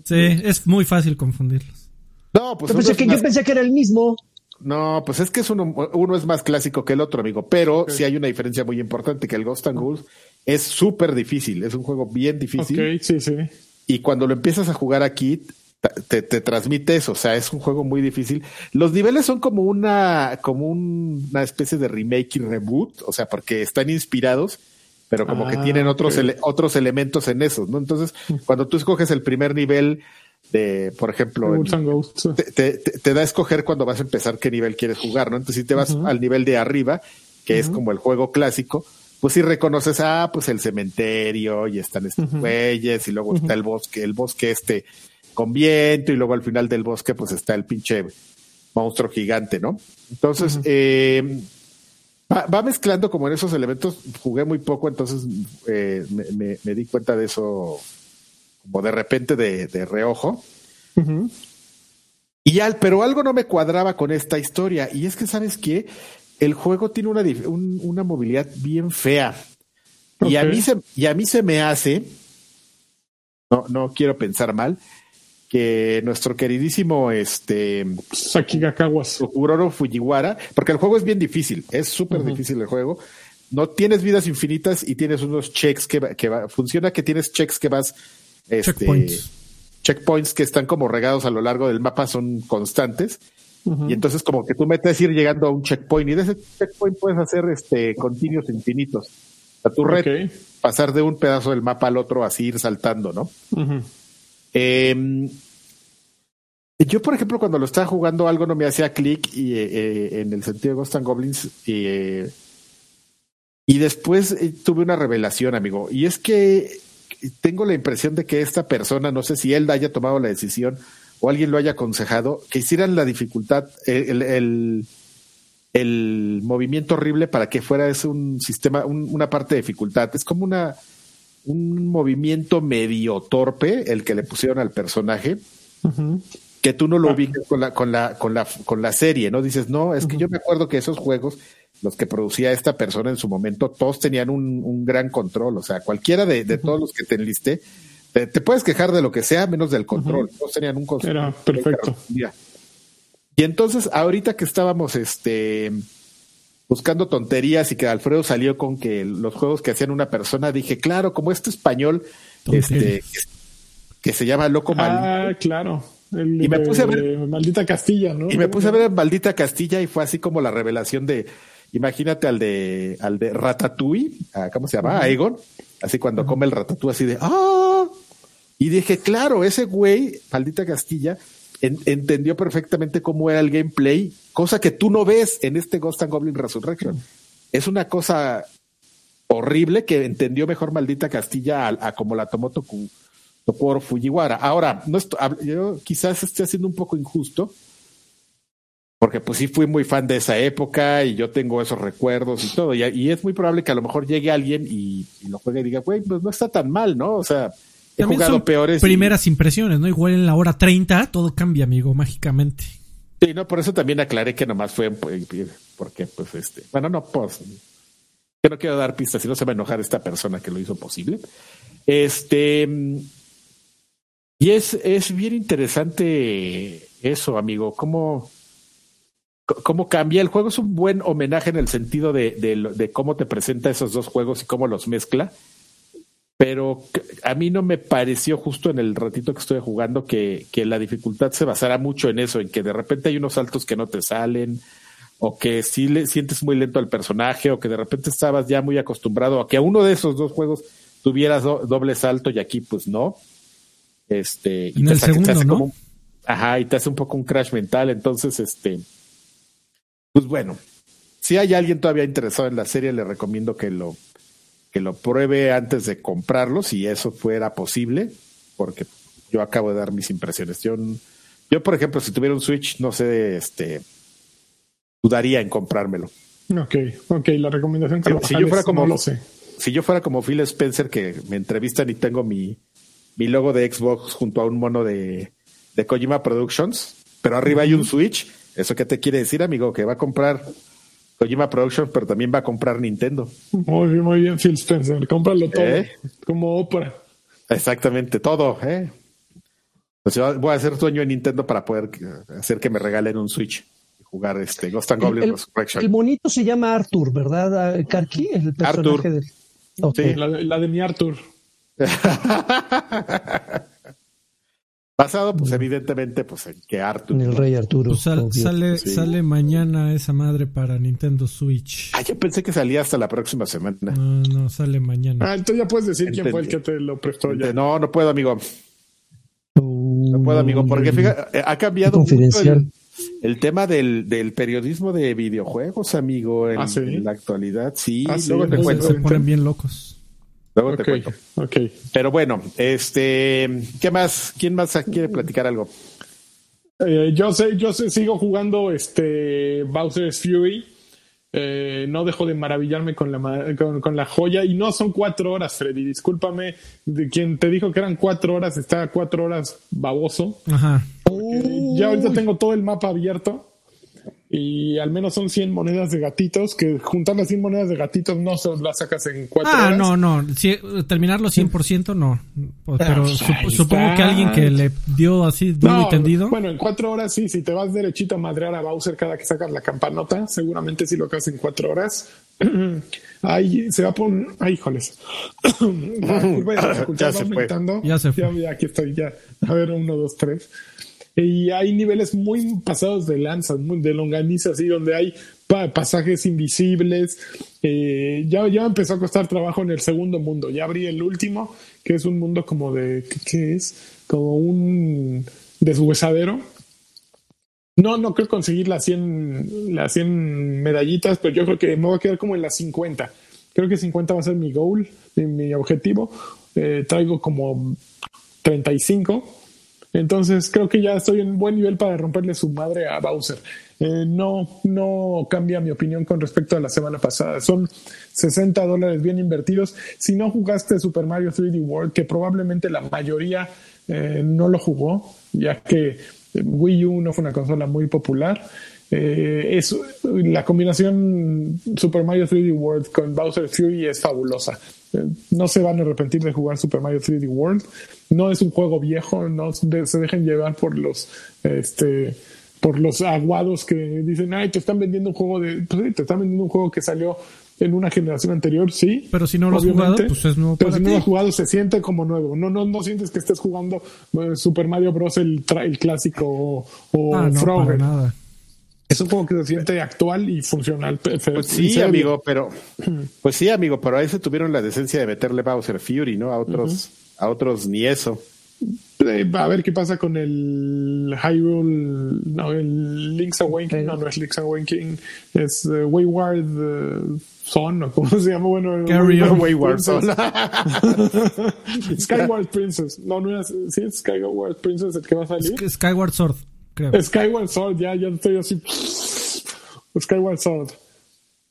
Sí, es muy fácil confundirlos. No, pues. Yo pensé, que, yo pensé que era el mismo. No, pues es que es uno, uno es más clásico que el otro, amigo. Pero sí hay una diferencia muy importante: que el Ghost and Ghouls es súper difícil. Es un juego bien difícil. Ok, sí, sí. Y cuando lo empiezas a jugar aquí, te, te, transmite eso, o sea, es un juego muy difícil. Los niveles son como una, como una especie de remake y reboot, o sea, porque están inspirados, pero como que ah, tienen otros, otros elementos en esos, ¿no? Entonces, cuando tú escoges el primer nivel de, por ejemplo, te, te, da a escoger cuando vas a empezar qué nivel quieres jugar, ¿no? Entonces, si te vas al nivel de arriba, que es como el juego clásico, pues si reconoces, ah, pues el cementerio y están estos bueyes y luego está el bosque, el bosque este con viento y luego al final del bosque pues está el pinche monstruo gigante, ¿no? Entonces, eh, va, mezclando como en esos elementos, jugué muy poco, entonces eh, me, di cuenta de eso como de repente de, reojo. Y al, pero algo no me cuadraba con esta historia, y es que, ¿sabes qué? El juego tiene una, una movilidad bien fea. Y, a mí se, y a mí se me hace, no, no quiero pensar mal, que nuestro queridísimo este Sakigakawas Uroro Fujiwara, porque el juego es bien difícil, es súper difícil el juego. No tienes vidas infinitas y tienes unos checks que, que funciona que tienes checks que vas este, checkpoints. checkpoints que están como regados a lo largo del mapa son constantes. Y entonces como que tú metes ir llegando a un checkpoint y de ese checkpoint puedes hacer este continuos infinitos. A tu red pasar de un pedazo del mapa al otro así ir saltando, ¿no? Eh, yo, por ejemplo, cuando lo estaba jugando, algo no me hacía clic y, eh, eh, en el sentido de Ghost and Goblins. Eh, y después tuve una revelación, amigo. Y es que tengo la impresión de que esta persona, no sé si él haya tomado la decisión o alguien lo haya aconsejado, que hicieran la dificultad, el, el, movimiento horrible para que fuera es un sistema, una parte de dificultad. Es como una un movimiento medio torpe el que le pusieron al personaje que tú no lo ah. ubiques con la, con la, con la, con la serie, ¿no? Dices, no, es que yo me acuerdo que esos juegos, los que producía esta persona en su momento, todos tenían un, gran control. O sea, cualquiera de, todos los que te enlisté, te, puedes quejar de lo que sea, menos del control. Todos tenían un control. Era perfecto. Y entonces, ahorita que estábamos este buscando tonterías y que Alfredo salió con que los juegos que hacían una persona, dije, claro, como este español, este, que, se llama Loco Mal. Ah, claro y me puse a ver Maldita Castilla, ¿no? Y me puse a ver Maldita Castilla y fue así como la revelación de, imagínate al de, al de Ratatouille, ¿cómo se llama? Aegon, así cuando come el Ratatouille así de, ¡ah! Y dije, claro, ese güey, Maldita Castilla, entendió perfectamente cómo era el gameplay, cosa que tú no ves en este Ghost and Goblin Resurrection. Es una cosa horrible que entendió mejor Maldita Castilla a, como la tomó Toku, Fujiwara. Ahora, no yo quizás esté haciendo un poco injusto, porque pues sí fui muy fan de esa época y yo tengo esos recuerdos y todo, y, es muy probable que a lo mejor llegue alguien y, lo juegue y diga, güey, pues no está tan mal, ¿no? O sea, he jugado peores. Primeras impresiones, ¿no? Igual en la hora 30 todo cambia, amigo, mágicamente. Sí, no, por eso también aclaré que nomás fue porque, pues, este, bueno, no, pues, que no quiero dar pistas, si no se va a enojar esta persona que lo hizo posible. Este, y es, es bien interesante eso, amigo, cómo, cómo cambia. El juego es un buen homenaje en el sentido de, de, cómo te presenta esos dos juegos y cómo los mezcla. Pero a mí no me pareció justo en el ratito que estoy jugando que, que la dificultad se basara mucho en eso, en que de repente hay unos saltos que no te salen, o que sí le sientes muy lento al personaje, o que de repente estabas ya muy acostumbrado a que a uno de esos dos juegos tuvieras doble salto y aquí pues no. Este, y te, hace como, ajá, y te hace un poco un crash mental. Entonces, este, pues bueno, si hay alguien todavía interesado en la serie, le recomiendo que lo, que lo pruebe antes de comprarlo, si eso fuera posible, porque yo acabo de dar mis impresiones. Yo, yo por ejemplo, si tuviera un Switch, no sé, este, dudaría en comprármelo. Ok, ok, la recomendación que si yo fuera como, lo sé. Si yo fuera como Phil Spencer, que me entrevistan y tengo mi, mi logo de Xbox junto a un mono de, de Kojima Productions, pero arriba hay un Switch. ¿Eso qué te quiere decir, amigo? Que va a comprar Kojima Productions, pero también va a comprar Nintendo. Muy bien, muy bien, Phil Spencer. Cómpralo todo, ¿Eh? como Oprah. Exactamente, todo. ¿eh? Pues voy a ser dueño de Nintendo para poder hacer que me regalen un Switch y jugar este Ghost and Goblin el, Resurrection. El monito se llama Arthur, ¿verdad, Karki? El personaje Arthur. Sí, la de, la de mi Arthur. Basado, pues evidentemente, pues en que Arthur. En el rey Arturo. Pues sale, sale mañana esa madre para Nintendo Switch. Ah, yo pensé que salía hasta la próxima semana. No, no, sale mañana. Ah, entonces ya puedes decir quién fue el que te lo prestó ya. No, no puedo, amigo. No puedo, amigo, porque fíjate, ha cambiado mucho el, tema del, del, periodismo de videojuegos, amigo, en, ah, la actualidad. Sí, ah, luego te cuento. Se ponen bien locos. Luego te cuento. Pero bueno, este, ¿qué más? ¿Quién más quiere platicar algo? Eh, yo sé, yo sé, sigo jugando este Bowser's Fury. Eh, no dejo de maravillarme con la, con, la joya y no son cuatro horas, Freddy. Discúlpame, de quien te dijo que eran cuatro horas, está cuatro horas baboso. Ajá. ya ahorita tengo todo el mapa abierto y al menos son 100 monedas de gatitos, que juntar las 100 monedas de gatitos no se las sacas en 4 ah, horas. no, no, terminarlo 100% no. Pero ah, supongo que alguien que le dio así duro y tendido. Bueno, en 4 horas sí, si te vas derechito a madrear a Bowser cada que sacas la campanota, seguramente sí lo haces en 4 horas. Ahí se va a poner. Ay, híjoles. ya, se fue. Ya se fue. Ya, aquí estoy, ya. A ver, 1, 2, 3 y hay niveles muy pasados de lanzas, de longaniza, así, donde hay pasajes invisibles. Eh, ya, ya empezó a costar trabajo en el segundo mundo. Ya abrí el último, que es un mundo como de. ¿Qué, es? Como un deshuesadero. No, no creo conseguir las 100, las 100 medallitas, pero yo creo que me voy a quedar como en las 50. Creo que 50 va a ser mi goal, mi, objetivo. Eh, traigo como 35 entonces creo que ya estoy en buen nivel para romperle su madre a Bowser. Eh, no, no cambia mi opinión con respecto a la semana pasada. Son 60 dólares bien invertidos. Si no jugaste Super Mario 3D World, que probablemente la mayoría eh, no lo jugó, ya que Wii U no fue una consola muy popular. Eh, es, la combinación Super Mario 3D World con Bowser Fury es fabulosa. No se van a arrepentir de jugar Super Mario 3D World no es un juego viejo, no se dejen llevar por los este por los aguados que dicen, ay, te están vendiendo un juego de, pues te están vendiendo un juego que salió en una generación anterior, sí. Pero si no lo has jugado, pues es nuevo. Pero si no lo has jugado, se siente como nuevo. No, no, no sientes que estés jugando eh, Super Mario Bros. el, el clásico o, o ah, nada. Es un juego que se siente actual y funcional. Pues sí, amigo, pero pues sí, amigo, pero ahí se tuvieron la decencia de meterle Bowser Fury, ¿no? A otros a otros ni eso. Eh, a ver qué pasa con el Hyrule, no, el Link's Awakening, no, no es Link's Awakening, es uh, Wayward uh, Son, ¿o cómo se llama? Bueno, Wayward Son. Skyward Princess, no, no es, sí es Skyward Princess el que va a salir. Skyward Sword, creo. Skyward Sword, ya, ya estoy así. Skyward Sword.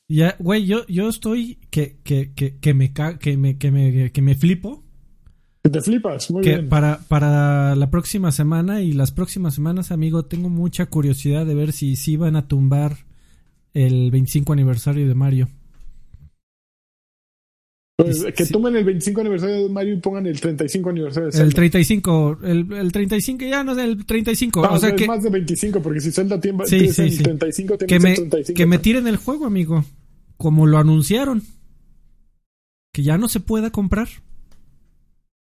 Ya, güey, yo, yo estoy que, que, que, que me, que me, que me, que me flipo te flipas, muy bien. Para, para la próxima semana y las próximas semanas, amigo, tengo mucha curiosidad de ver si sí van a tumbar el 25 aniversario de Mario. Pues, que tomen el 25 aniversario de Mario y pongan el 35 aniversario de Zelda. El 35, el, el 35, ya no sé, el 35. o sea es que, más de 25, porque si Zelda tiene, sí, sí, el 35, tiene que me, 35. Que me tiren el juego, amigo. Como lo anunciaron. Que ya no se pueda comprar.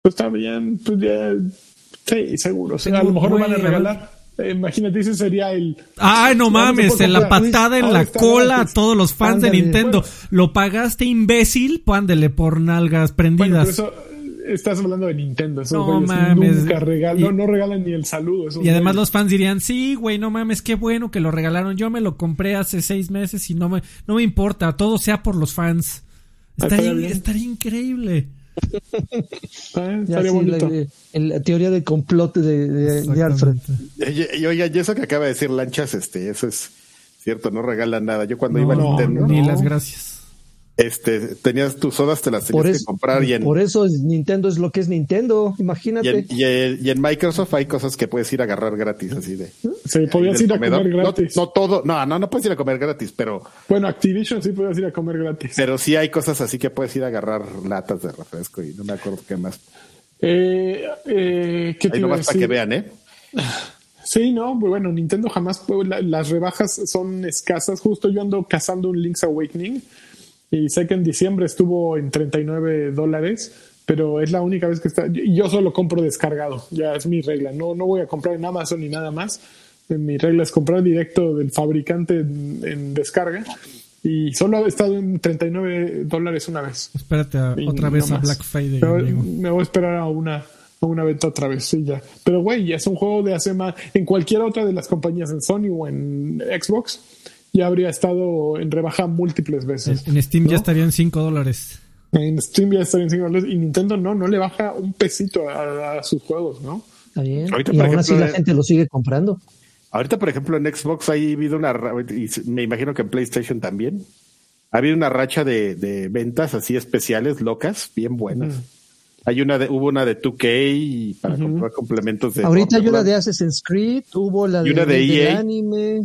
Pues está bien, pues ya. Sí, seguro. O sea, a lo mejor lo van a regalar. Eh, imagínate, ese sería el. Ay, no mames, en la patada en la cola a todos los fans de Nintendo. Lo pagaste, imbécil, pándele por nalgas prendidas. eso estás hablando de Nintendo. no mames. Nunca regalan, no, regalan ni el saludo. Y además los fans dirían, sí, güey, no mames, qué bueno que lo regalaron. Yo me lo compré hace seis meses y no me, no me importa. Todo sea por los fans. Estaría, estaría increíble. La, teoría del complot de, de, Alfred. Y, oiga, y eso que acaba de decir Lanchas, este, eso es cierto, no regalan nada. Yo cuando iba a Nintendo. Ni las gracias. Este, tenías tus sodas, te las tenías que comprar. Y en, por eso Nintendo es lo que es Nintendo, imagínate. Y en, Microsoft hay cosas que puedes ir a agarrar gratis, así de. Sí, podías ir a comer gratis. No, todo, no, no, no puedes ir a comer gratis, pero. Bueno, Activision sí puedes ir a comer gratis. Pero sí hay cosas así que puedes ir a agarrar latas de refresco y no me acuerdo qué más. Eh, eh, ¿qué Ahí nomás para que vean, ¿eh? Sí, no, bueno, Nintendo jamás, las rebajas son escasas. Justo yo ando cazando un Link's Awakening y sé que en diciembre estuvo en 39 dólares, pero es la única vez que está. Yo solo compro descargado, ya es mi regla. No, no voy a comprar en Amazon ni nada más. Mi regla es comprar directo del fabricante en, descarga. Y solo ha estado en 39 dólares una vez. Espérate otra vez a Black Friday. Me, voy a esperar a una, a una venta otra vez, sí, ya. Pero, güey, es un juego de hace más. En cualquier otra de las compañías, en Sony o en Xbox, ya habría estado en rebaja múltiples veces. En, Steam ya estaría en 5 dólares. En Steam ya estaría en 5 dólares y Nintendo no, no le baja un pesito a, sus juegos, ¿no? Está bien. y aún así la gente lo sigue comprando. Ahorita, por ejemplo, en Xbox ha habido una, y me imagino que en PlayStation también, ha habido una racha de, ventas así especiales, locas, bien buenas. Hay una de, hubo una de 2K para comprar complementos de. Ahorita hay una de Assassin's Creed, hubo la de, de, EA. anime.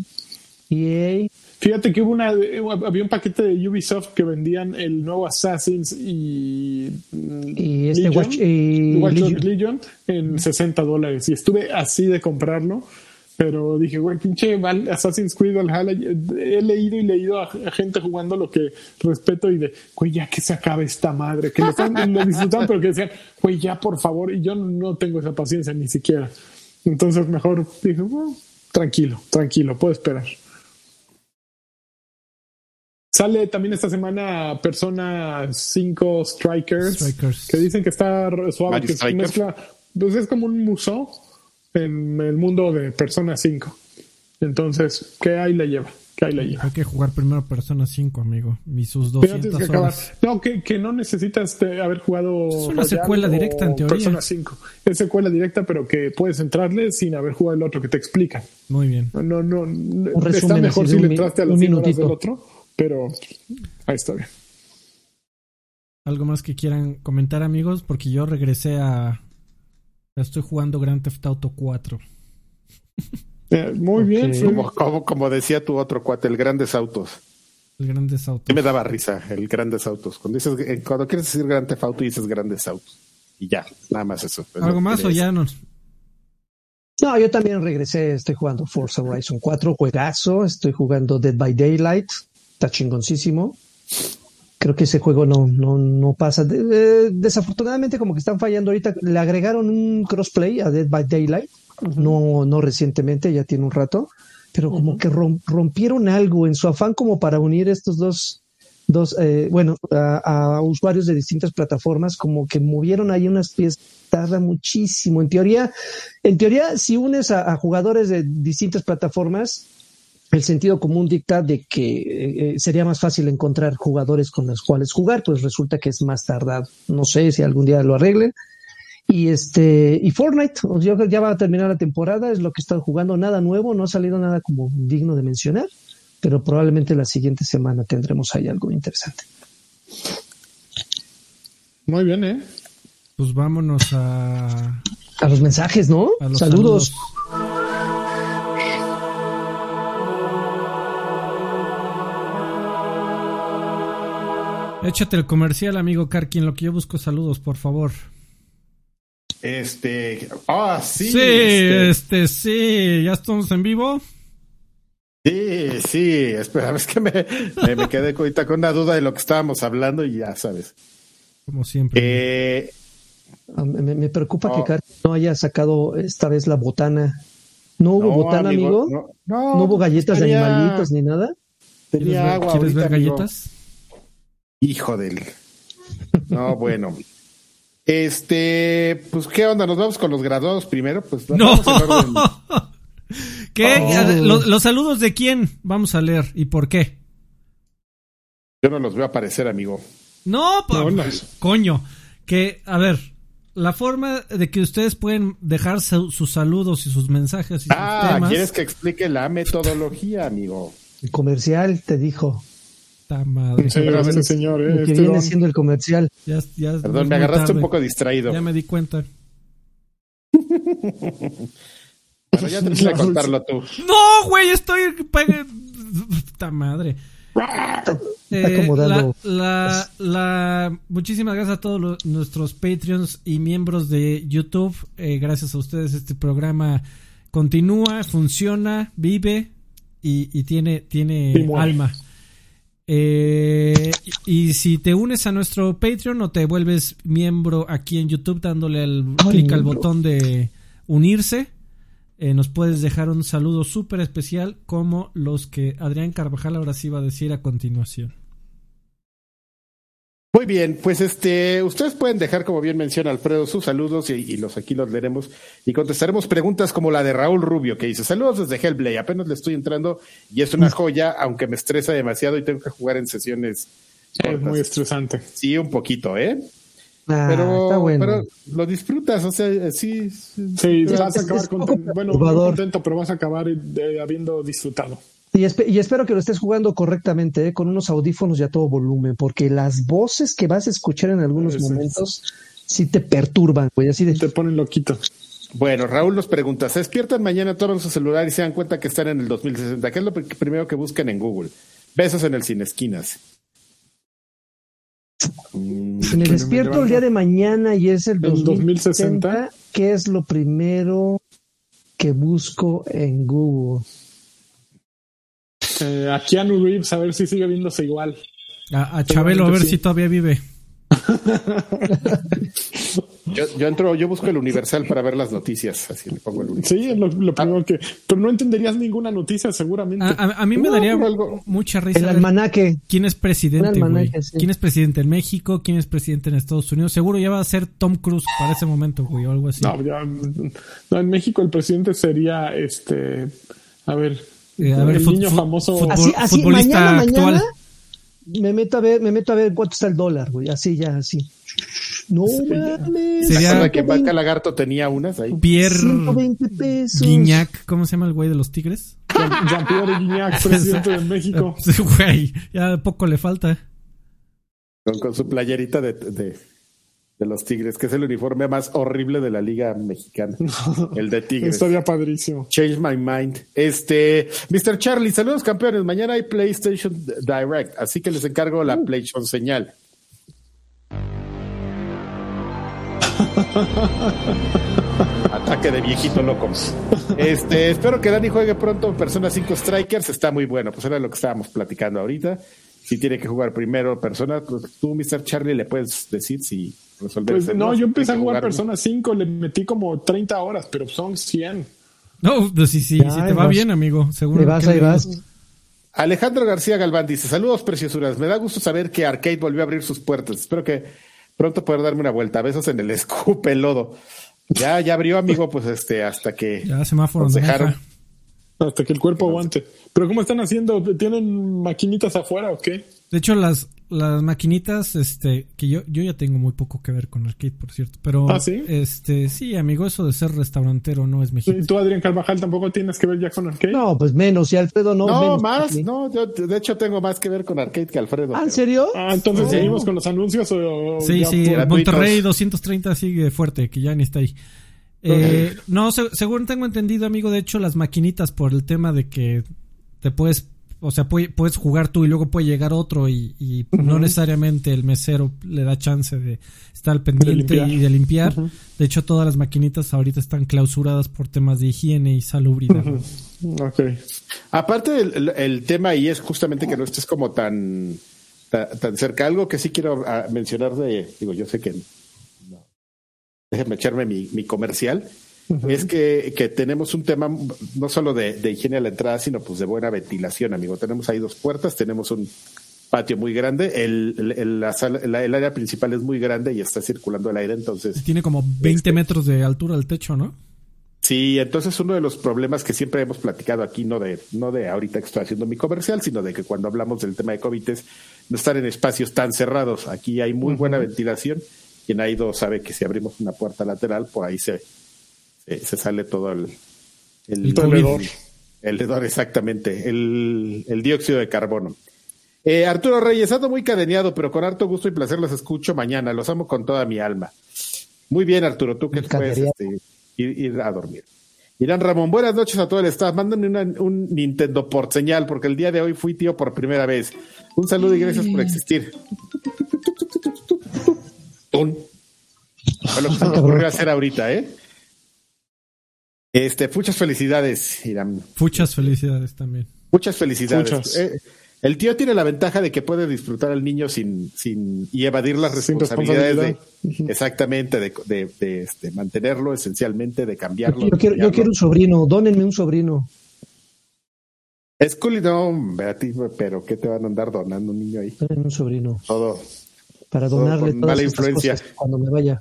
EA. Fíjate que hubo una, había un paquete de Ubisoft que vendían el nuevo Assassin's y, y este Watch, y Legion. en 60 dólares. Y estuve así de comprarlo. Pero dije, güey, pinche Assassin's Creed Valhalla. He leído y leído a, gente jugando lo que respeto y de, güey, ya que se acabe esta madre. Que lo, están, lo disfrutan, pero que decían, güey, ya por favor. Y yo no tengo esa paciencia ni siquiera. Entonces mejor dije, tranquilo, tranquilo, puedo esperar. Sale también esta semana Persona 5 Strikers, que dicen que está suave, que es mezcla, pues es como un museo en el mundo de Persona 5. Entonces, ¿qué hay la lleva? ¿Qué hay la lleva? Hay que jugar primero Persona 5, amigo. Y sus 200 que horas. No, que, que, no necesitas haber jugado... Es una secuela directa, en teoría. Persona 5. Es secuela directa, pero que puedes entrarle sin haber jugado el otro que te explica. Muy bien. No, no, está mejor si le entraste a las 100 horas del otro pero ahí está bien. ¿Algo más que quieran comentar, amigos? Porque yo regresé a. Estoy jugando Grand Theft Auto 4. Eh, muy bien. Como, como, decía tu otro cuate, el Grandes Autos. El Grandes Autos. Y me daba risa, el Grandes Autos. Cuando, dices, eh, cuando quieres decir Grand Theft Auto, dices Grandes Autos. Y ya, nada más eso. ¿Algo más o ya no? No, yo también regresé, estoy jugando Forza Horizon 4, juegazo, estoy jugando Dead by Daylight, está chingoncísimo. Creo que ese juego no, no, no pasa. desafortunadamente, como que están fallando ahorita. Le agregaron un crossplay a Dead by Daylight, no, no recientemente, ya tiene un rato, pero como que rompieron algo en su afán como para unir estos dos, dos eh, bueno, a, usuarios de distintas plataformas, como que movieron ahí unas piezas, tarda muchísimo. En teoría, en teoría, si unes a jugadores de distintas plataformas, el sentido común dicta de que eh, sería más fácil encontrar jugadores con los cuales jugar, pues resulta que es más tardado. No sé si algún día lo arreglen. Y este, y Fortnite, ya va a terminar la temporada, es lo que están jugando, nada nuevo, no ha salido nada como digno de mencionar, pero probablemente la siguiente semana tendremos ahí algo interesante. Muy bien, ¿eh? Pues vámonos a... A los mensajes, ¿no? saludos. Échate el comercial, amigo Karkin, lo que yo busco saludos, por favor. Este, ah, sí. Sí, este, este sí, ¿ya estamos en vivo? Sí, sí, espera, es que me, me, quedé ahorita con una duda de lo que estábamos hablando y ya sabes. Como siempre. Eh, ah, me, preocupa que Karkin no haya sacado esta vez la botana. ¿No hubo botana, amigo? No, hubo galletas de animalitos ni nada? Tenía agua. ¿Quieres ver galletas? Hijo del. No, bueno. Este, pues, ¿qué onda? ¿Nos vamos con los graduados primero? Pues no. ¿Qué? Oh. ¿Los, saludos de quién vamos a leer y por qué? Yo no los a aparecer, amigo. No, pues, coño. Que, a ver, la forma de que ustedes pueden dejar sus saludos y sus mensajes y ah, ¿quieres que explique la metodología, amigo? El comercial te dijo. Madre. Sí, gracias, señor. Eh, que este viene don. siendo el comercial. Ya, ya Perdón, me agarraste tarde. un poco distraído. Ya me di cuenta. Bueno, ya de contarlo tú. No, güey, estoy. Puta madre. Eh, la, la, la- muchísimas gracias a todos los- nuestros Patreons y miembros de YouTube. Eh, gracias a ustedes este programa continúa, funciona, vive y, y tiene, tiene Y alma. Eh, y, si te unes a nuestro Patreon o te vuelves miembro aquí en YouTube dándole al Ay, clic al botón de unirse, eh, nos puedes dejar un saludo súper especial como los que Adrián Carvajal ahora sí va a decir a continuación. Muy bien, pues este, ustedes pueden dejar, como bien menciona Alfredo, sus saludos y, y los aquí los leeremos y contestaremos preguntas como la de Raúl Rubio, que dice, saludos desde Hellblade, apenas le estoy entrando y es una joya, aunque me estresa demasiado y tengo que jugar en sesiones Es cortas". muy estresante. Sí, un poquito, ¿eh? Ah, Pero, está bueno. pero lo disfrutas, o sea, sí. sí. Sí, vas a acabar contento. Bueno, contento, pero vas a acabar eh, habiendo disfrutado. Y, espe- y espero que lo estés jugando correctamente, ¿eh? con unos audífonos y a todo volumen, porque las voces que vas a escuchar en algunos Eso es. momentos sí te perturban, güey, así de... Te ponen loquito. Bueno, Raúl nos pregunta, ¿se despiertan mañana, toman su celular y se dan cuenta que están en el 2060? ¿Qué es lo pr- primero que buscan en Google? Besos en el Sin Esquinas. Mm, Si me despierto el día de mañana y es el ¿El 2060, 2060? ¿qué es lo primero que busco en Google? Eh, a Keanu Reeves, a ver si sigue viéndose igual. A, a Chabelo, a ver sí. si todavía vive. Yo, yo entro, yo busco el Universal para ver las noticias, así le pongo el Universal. Sí, lo, lo primero que. Pero no entenderías ninguna noticia, seguramente. A, a- a mí me No, daría algo- mucha risa. El almanaque. ¿Quién es presidente, almanaque, sí. ¿Quién es presidente en México? ¿Quién es presidente en Estados Unidos? Seguro ya va a ser Tom Cruise para ese momento, güey, o algo así. No, ya, no, en México el presidente sería este. A ver. Eh, a ver, el niño famoso. fútbol- Así, así, futbolista mañana, actual. mañana me meto a ver, me meto a ver cuánto está el dólar, güey, así ya, así. No mames. Sería- ¿Recuerda que 120 Vaca Lagarto tenía unas ahí? Pierre 120 pesos. Guiñac, ¿cómo se llama el güey de los Tigres? Jean- Jean-Pierre Guignac, presidente de México. Sí, güey, ya poco le falta. Con, con su playerita de, de, de los Tigres, que es el uniforme más horrible de la Liga Mexicana. el de Tigres. Estaría padrísimo. Change my mind. Este, Mr. Charlie, saludos campeones. Mañana hay PlayStation Direct, así que les encargo la PlayStation señal. Ataque de viejito loco. Este, espero que Dani juegue pronto Persona 5 Strikers, está muy bueno, pues era lo que estábamos platicando ahorita. Si tiene que jugar primero Persona, pues tú, Mr. Charlie, le puedes decir si resolver Pues ese no, yo empecé a jugar. Persona 5, le metí como 30 horas, pero son 100. No, pues sí, sí, Ya, sí te va vas. bien, amigo. Seguro. Ahí vas, ahí vas. Alejandro García Galván dice, saludos preciosuras, me da gusto saber que Arcade volvió a abrir sus puertas. Espero que pronto poder darme una vuelta. Besos en el escupe lodo. Ya, ya abrió, amigo, pues este, hasta que Ya semáforo dejaron. Hasta que el cuerpo aguante. Pero ¿cómo están haciendo? ¿Tienen maquinitas afuera o qué? De hecho, las, las maquinitas, este, que yo, yo ya tengo muy poco que ver con arcade, por cierto. Pero, ¿Ah, sí? este, sí, amigo, eso de ser restaurantero no es ¿Y mexicano. tú, Adrián Carvajal, tampoco tienes que ver ya con Arcade? No, pues menos, y Alfredo no. No, menos. más, no, yo de hecho tengo más que ver con Arcade que Alfredo. Ah, ¿en serio? Ah, entonces seguimos con los anuncios o. o Sí, sí. Monterrey 230 sigue fuerte, que ya ni está ahí. Eh, no, se- según tengo entendido, amigo, de hecho, las maquinitas por el tema de que te puedes, o sea, puede- puedes jugar tú y luego puede llegar otro y, y no necesariamente el mesero le da chance de estar pendiente y de limpiar. De hecho, todas las maquinitas ahorita están clausuradas por temas de higiene y salubridad. Ok. Aparte el, tema ahí es justamente que no estés como tan, ta- tan, cerca. Algo que sí quiero ah, mencionar de, digo, yo sé que no. déjenme echarme mi, mi comercial. Es que, que tenemos un tema no solo de, de higiene a la entrada, sino pues de buena ventilación, amigo. Tenemos ahí dos puertas, tenemos un patio muy grande, el, el, el- la sala- la- el área principal es muy grande y está circulando el aire, entonces Tiene como 20 metros de altura el techo, ¿no? Sí, entonces uno de los problemas que siempre hemos platicado aquí, no de, no de ahorita que estoy haciendo mi comercial, sino de que cuando hablamos del tema de COVID es no estar en espacios tan cerrados. Aquí hay muy buena ventilación. Quien ha ido sabe que si abrimos una puerta lateral, por ahí se, se, se sale todo el, El COVID. el hedor, exactamente, el, el dióxido de carbono. Eh, Arturo Reyes, ando muy cadeneado, pero con harto gusto y placer los escucho mañana. Los amo con toda mi alma. Muy bien, Arturo, tú que puedes este, ir, a dormir. Irán Ramón, buenas noches a todo el staff. Mándame un Nintendo por señal, porque el día de hoy fui tío por primera vez. Un saludo y gracias por existir. Un. lo que se me ocurrió hacer ahorita, ¿eh? Este, muchas felicidades, Irán. Muchas felicidades también. Muchas felicidades. Eh, el tío tiene la ventaja de que puede disfrutar al niño sin, sin y evadir las responsabilidades de, exactamente, de, de, este, mantenerlo esencialmente, de cambiarlo. Yo, quiero, yo quiero un sobrino, dónenme un sobrino. Es cool, no, pero ¿qué te van a andar donando un niño ahí? Dónenme un sobrino. Todo. Para donarle todas mala influencia. cuando me vaya.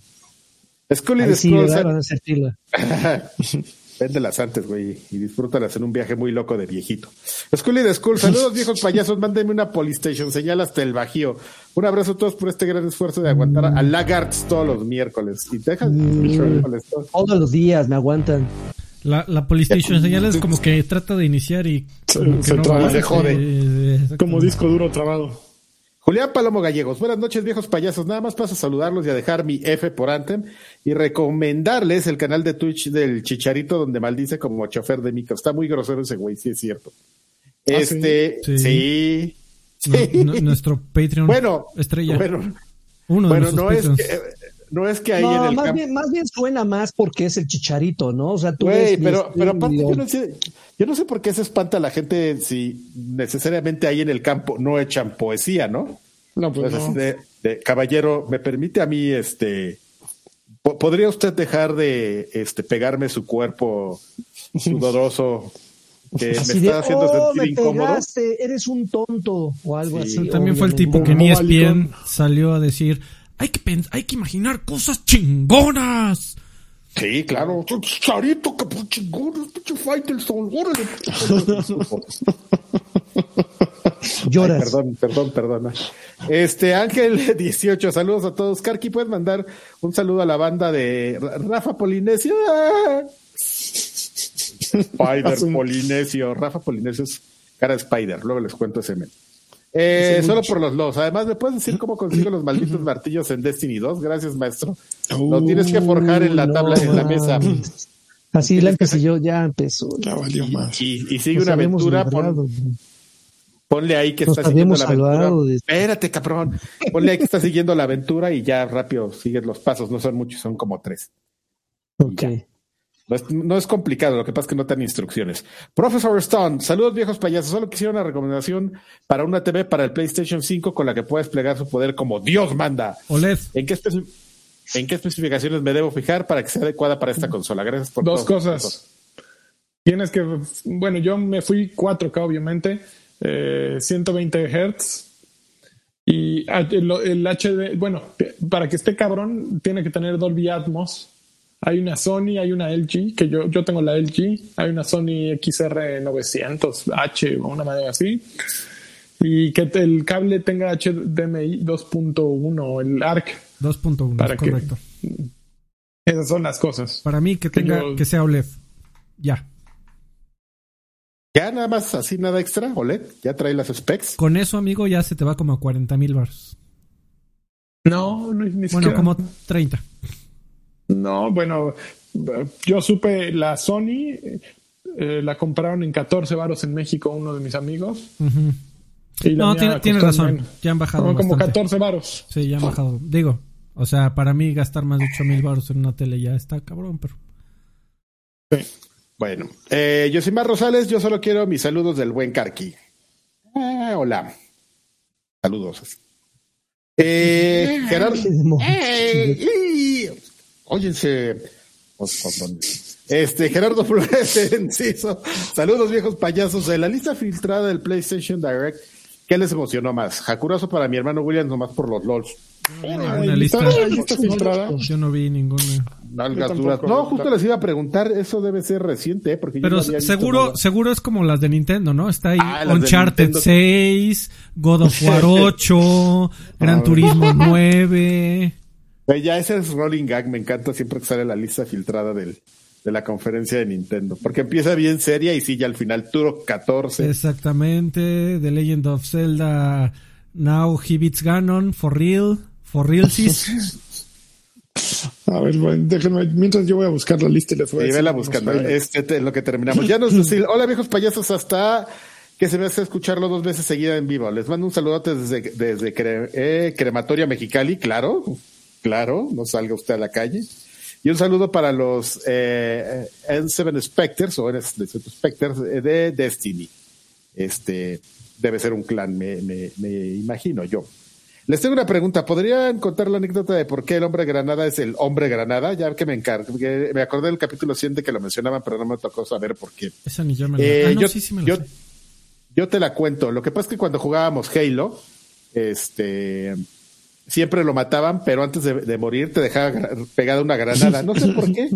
Es cool y sí, Véndelas antes, güey, y disfrútalas en un viaje muy loco de viejito. School de School, saludos viejos payasos, mándenme una Polystation, señal hasta el Bajío. Un abrazo a todos por este gran esfuerzo de aguantar a Lagarts todos los miércoles. Y dejas mm, todos los días me aguantan. La, la Polystation señal es como que trata de iniciar y como se, se jode. como disco duro trabado. Julián Palomo Gallegos, buenas noches viejos payasos, nada más paso a saludarlos y a dejar mi F por Anthem y recomendarles el canal de Twitch del Chicharito donde maldice como chofer de micro. Está muy grosero ese güey, sí es cierto. ¿Ah, este, sí. nuestro Patreon bueno, estrella. Bueno, Uno de bueno no es que, no es que ahí en el más bien, más bien suena más porque es el chicharito, ¿no? O sea, tú Güey, pero, pero aparte yo no, sé, yo no sé por qué se espanta la gente si necesariamente ahí en el campo no echan poesía, ¿no? No, pues no. De, caballero, ¿me permite a mí, este, podría usted dejar de, este, pegarme su cuerpo sudoroso que me está haciendo oh, sentir incómodo. eres un tonto o algo así. También fue el tipo que ni ESPN salió a decir, hay que, hay que imaginar cosas chingonas. Sí, claro. Charito, que pues chingón, pinche Faitelson, órale. Lloras. perdón, perdón, perdón. Este, Ángel 18, saludos a todos. Karki, ¿puedes mandar un saludo a la banda de Rafa Polinesio? Spider Polinesio. Rafa Polinesio es cara de Spider, luego les cuento ese men. Eh, solo por los los. Además, ¿me puedes decir cómo consigo los malditos martillos en Destiny 2? Gracias, maestro. lo tienes que forjar en la tabla, en la mesa. Así la yo, ya empezó. Ya valió más. Y, sigue una aventura. ponle ahí que está siguiendo la aventura. Espérate, cabrón. Ponle ahí que está siguiendo la aventura y ya rápido sigues los pasos. No son muchos, son como tres. Ok. No es, complicado, lo que pasa es que no te dan instrucciones. Profesor Stone, saludos viejos payasos. Solo quisiera una recomendación para una TV para el PlayStation 5 con la que pueda desplegar su poder como Dios manda. OLED. ¿En qué, ¿En qué especificaciones me debo fijar para que sea adecuada para esta consola? Gracias por Dos cosas. Tienes que, bueno, yo me fui 4K, obviamente, 120 eh, Hz. Y el, el HD, bueno, para que esté cabrón, tiene que tener Dolby Atmos hay una Sony, hay una LG, que yo, yo tengo la LG, hay una Sony XR900H o una manera así. Y que el cable tenga HDMI 2.1, el ARC. 2.1, correcto. esas son las cosas. Para mí que tenga que sea OLED. Ya. Ya nada más así nada extra, OLED, ya trae las specs. Con eso, amigo, ya se te va como a 40 mil bars. No, no ni Bueno, como 30. No, bueno, yo supe la Sony, eh, la compraron en 14 varos en México uno de mis amigos. no, tiene, razón, ya han bajado. Como 14 varos. Sí, ya han bajado. Digo, o sea, para mí gastar más de 8 mil varos en una tele ya está cabrón, pero... Sí. Bueno, eh, yo soy Mar Rosales, yo solo quiero mis saludos del buen Carqui. Eh, hola. Saludos. Eh, Gerardo. Óyense. Este, Gerardo Flores Enciso. Saludos, viejos payasos. De la lista filtrada del PlayStation Direct, ¿qué les emocionó más? Jacurazo para mi hermano William, nomás por los LOLs. Una lista, filtrada. Yo no vi ninguna. No, justo les iba a preguntar, eso debe ser reciente, ¿eh? porque Pero seguro, seguro es como las de Nintendo, ¿no? Está ahí ah, Uncharted 6, God of War 8, Gran Turismo 9. Ya ese es Rolling Gag, me encanta siempre que sale la lista filtrada del, de la conferencia de Nintendo. Porque empieza bien seria y sigue al final Turo 14. Exactamente. The Legend of Zelda Now He Beats Ganon. For real. For real, sis. A ver, bueno, déjenme, mientras yo voy a buscar la lista y les voy a vela buscando. Este es lo que terminamos. Ya nos decimos, hola viejos payasos, hasta que se me hace escucharlo dos veces seguida en vivo. Les mando un saludote desde, desde eh, Crematoria Mexicali, claro, claro, no salga usted a la calle. Y un saludo para los eh, N7 Specters o N7 Specters de Destiny. Este debe ser un clan, me, me, me imagino yo. Les tengo una pregunta. ¿Podrían contar la anécdota de por qué el hombre granada es el hombre granada? Ya que me encargo, me acordé del capítulo 100 que lo mencionaban, pero no me tocó saber por qué. Esa ni yo me eh, ah, yo, sí, sí me yo, yo, te la cuento. Lo que pasa es que cuando jugábamos Halo, este, siempre lo mataban, pero antes de, morir te dejaba pegada una granada. No sé por qué.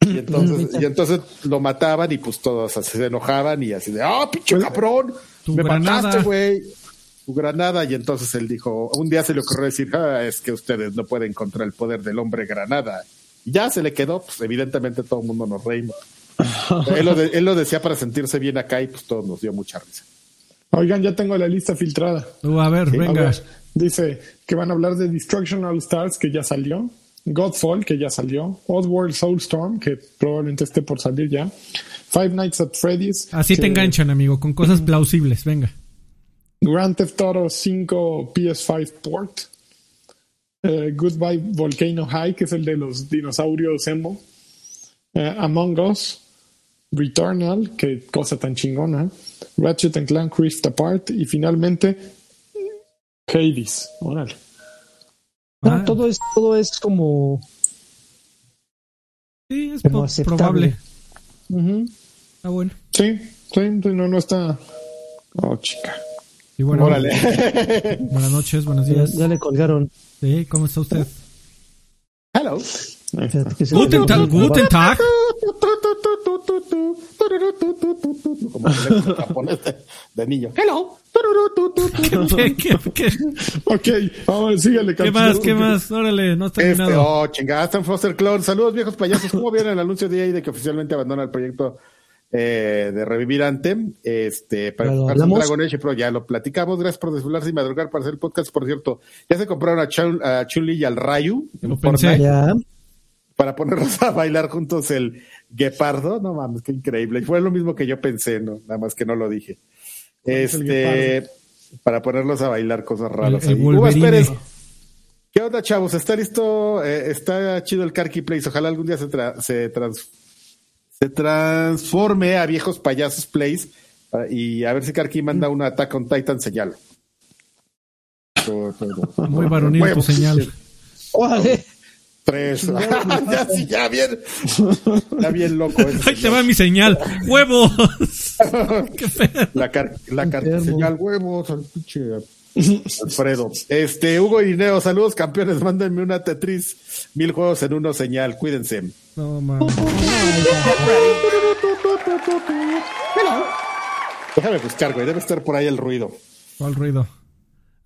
Y entonces, y entonces lo mataban y pues todos se enojaban y así de, ¡ah, oh, pinche cabrón! ¡Me mataste, güey! Tu granada. Y entonces él dijo, un día se le ocurrió decir, ah, es que ustedes no pueden contra el poder del hombre granada. Y ya se le quedó, pues evidentemente todo el mundo nos reímos. él, lo él lo decía para sentirse bien acá y pues todos nos dio mucha risa. Oigan, ya tengo la lista filtrada. Uh, a ver, venga. Dice que van a hablar de Destruction All Stars, que ya salió. Godfall, que ya salió. Oddworld Soulstorm, que probablemente esté por salir ya. Five Nights at Freddy's. Así te enganchan, amigo, con cosas plausibles. Venga. Grand Theft Auto 5 PS5 Port. Eh, Goodbye Volcano High, que es el de los dinosaurios emo. Eh, Among Us. Returnal, que cosa tan chingona. Ratchet and Clank Rift Apart y finalmente Hades. Órale. Ah. todo es todo es como Sí, es probable. Está bueno. Sí, sí, no, no está. Oh, chica. Y bueno, Órale. buenas noches, buenos días. Ya, le colgaron. Sí, ¿cómo está usted? Hello. Guten Tag, guten Tag. Como japonés de, niño. Hello. ¿Qué, qué, qué? Ok, vamos, síguele. ¿Qué más? ¿Qué más? Órale, no está este, Oh, chingada, Stan Foster Clone. Saludos, viejos payasos. ¿Cómo vieron el anuncio de ahí de que oficialmente abandona el proyecto eh, de revivir Anthem? Este, para Dragon Age Pro, ya lo platicamos. Gracias por desvelarse y madrugar para hacer el podcast. Por cierto, ya se compraron a, Chun, a Chun-Li y al Rayu en Fortnite. Ya para ponernos a bailar juntos el guepardo. No mames, qué increíble. Fue lo mismo que yo pensé, no, nada más que no lo dije. Este, para ponerlos a bailar cosas raras. ¿Qué onda, chavos? ¿Está listo? Eh, está chido el Karki Place. Ojalá algún día se, se, se transforme a viejos payasos Place y a ver si Karki manda una Attack on Titan señal. Muy varonil tu señal. Tres. ya, sí, ya bien. Ya bien loco. Ahí te va mi señal. ¡Huevos! ¡Qué feo! La, car la señal, huevos, al pinche Alfredo. Este, Hugo Irineo, saludos campeones. Mándenme una Tetris. Mil juegos en uno señal. Cuídense. No, mames. Déjame buscar, güey. Debe estar por ahí el ruido. ¿Cuál ruido?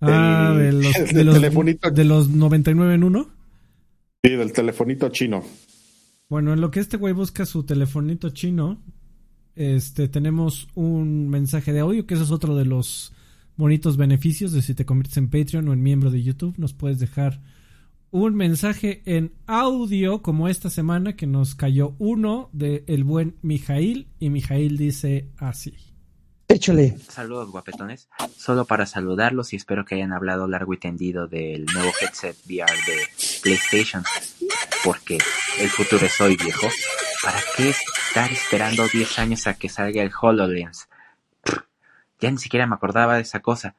Ah, de los, de, los, de los 99 en uno. Sí, del telefonito chino. Bueno, en lo que este güey busca su telefonito chino, este, tenemos un mensaje de audio, que ese es otro de los bonitos beneficios de si te conviertes en Patreon o en miembro de YouTube. Nos puedes dejar un mensaje en audio, como esta semana, que nos cayó uno de el buen Mijail, y Mijail dice así. Échale. Saludos guapetones. Solo para saludarlos y espero que hayan hablado largo y tendido del nuevo headset VR de PlayStation. Porque el futuro es hoy, viejo. ¿Para qué estar esperando 10 años a que salga el HoloLens? ya ni siquiera me acordaba de esa cosa.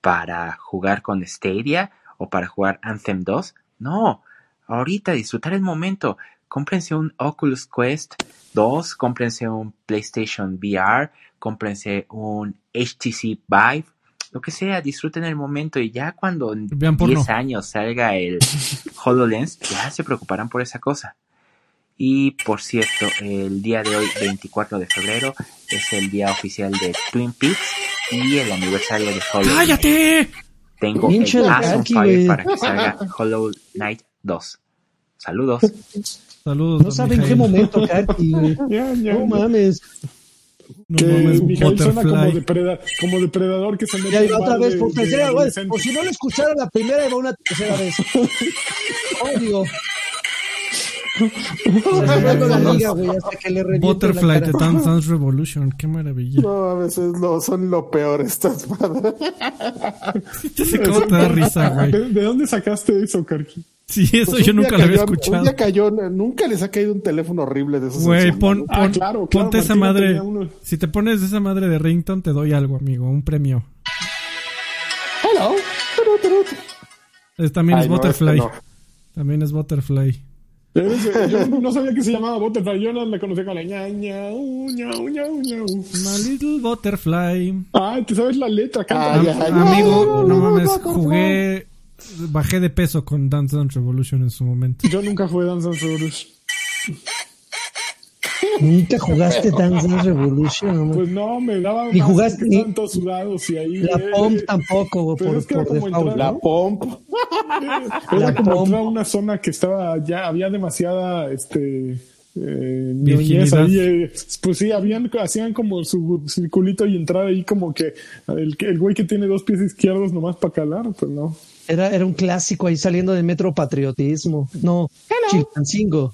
¿Para jugar con Stadia o para jugar Anthem 2? No. Ahorita disfrutar el momento. Cómprense un Oculus Quest 2, cómprense un PlayStation VR cómprense un HTC Vive, lo que sea, disfruten el momento y ya cuando en 10 años salga el HoloLens, ya se preocuparán por esa cosa. Y por cierto, el día de hoy, 24 de febrero, es el día oficial de Twin Peaks y el aniversario de HoloLens. ¡Cállate! Tengo el Awesome Fire para que salga Hollow Knight 2. Saludos. Saludos. No sabe en qué momento, Karki, No mames. No que mames, Mijail suena como, depredador, como depredador que se mete Ya, otra vez, por tercera vez. Por si no lo escucharon la primera, y va una tercera vez. Odio. Butterfly de Dance Dance Revolution, qué maravilla. No, a veces lo, son lo peor estas madres. ¿Cómo te da risa, güey? ¿De, dónde sacaste eso, Karki? Sí, eso pues yo nunca lo había escuchado. Un día cayó, nunca les ha caído un teléfono horrible de esos. Güey, pon, ah, claro, ponte esa madre. Si te pones esa madre de rington, te doy algo, amigo, un premio. Hello. Es, también es Butterfly. También es Butterfly. Yo no sabía que se llamaba Butterfly, yo no la conocía con la ña, ña, ña, ña, ña. My little butterfly. Ah, ¿te sabes la letra? Canta. amigo, no mames, jugué, bajé de peso con Dance Dance Revolution en su momento. Yo nunca jugué Dance Dance Revolution. ¿Nunca jugaste Dance Dance Revolution? Pues no, me daba ni jugaste ni todos sudados y ahí la eh, pomp tampoco por, es que por default, la pomp era la como entrar a una zona que estaba ya había demasiada este eh, ahí, eh, pues sí, habían, hacían como su circulito y entrar ahí como que el, el güey que tiene dos pies izquierdos nomás para calar, pues no. Era, era un clásico ahí saliendo de Metro Patriotismo. No, Chilpancingo.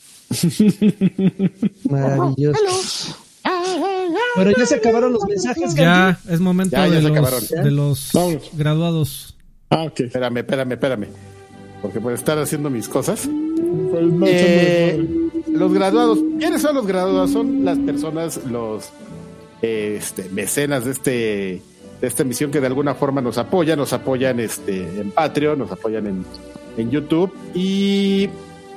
Maravilloso. Pero ya se acabaron los mensajes. Ya, es momento de, los, de, los, graduados. Ah, ok. Espérame, espérame, espérame. Porque por estar haciendo mis cosas. Pues eh, los graduados. ¿Quiénes son los graduados? Son las personas, los este, mecenas de este de esta emisión que de alguna forma nos apoyan, nos apoyan este, en Patreon, nos apoyan en, en YouTube y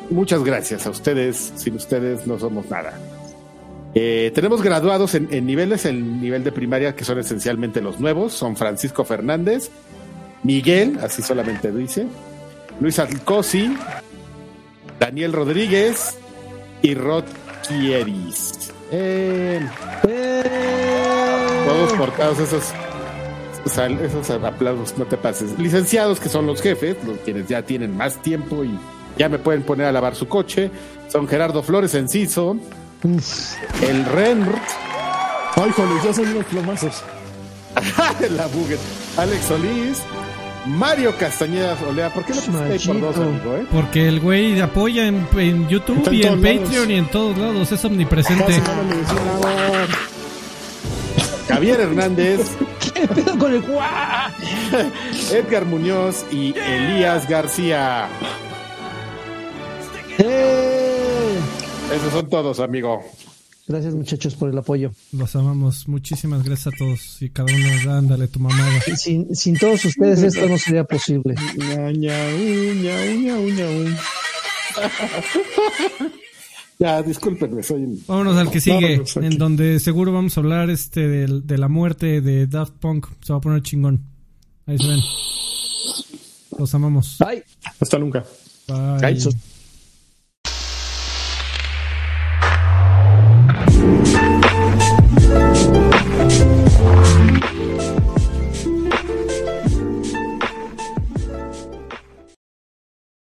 muchas gracias a ustedes. Sin ustedes no somos nada. Eh, tenemos graduados en, niveles, el nivel de primaria que son esencialmente los nuevos, son Francisco Fernández, Miguel, así solamente dice, Luis Alcosi, Daniel Rodríguez y Rod Kieris. Eh, todos portados esos, esos aplausos, no te pases. Licenciados que son los jefes, los quienes ya tienen más tiempo y ya me pueden poner a lavar su coche, son Gerardo Flores Enciso, el Ren. Ay, joder, ya son unos plomazos. la Buget. Alex Solís. Mario Castañeda Olea, ¿por qué no pusiste ahí por dos, amigo, eh? Porque el güey apoya en, en YouTube y en Patreon y en todos lados, es omnipresente. Javier Hernández. ¿Qué pedo con el guá? Edgar Muñoz y Elías García. ¡Eh! Esos son todos, amigo. Gracias muchachos por el apoyo. Los amamos. Muchísimas gracias a todos. Y cada uno, ándale tu mamada. Sin, sin todos ustedes esto no sería posible. ya, discúlpenme, soy Vámonos al que sigue, en donde seguro vamos a hablar este de, de, la muerte de Daft Punk. Se va a poner chingón. Ahí se ven. Los amamos. Bye. Hasta nunca. Bye.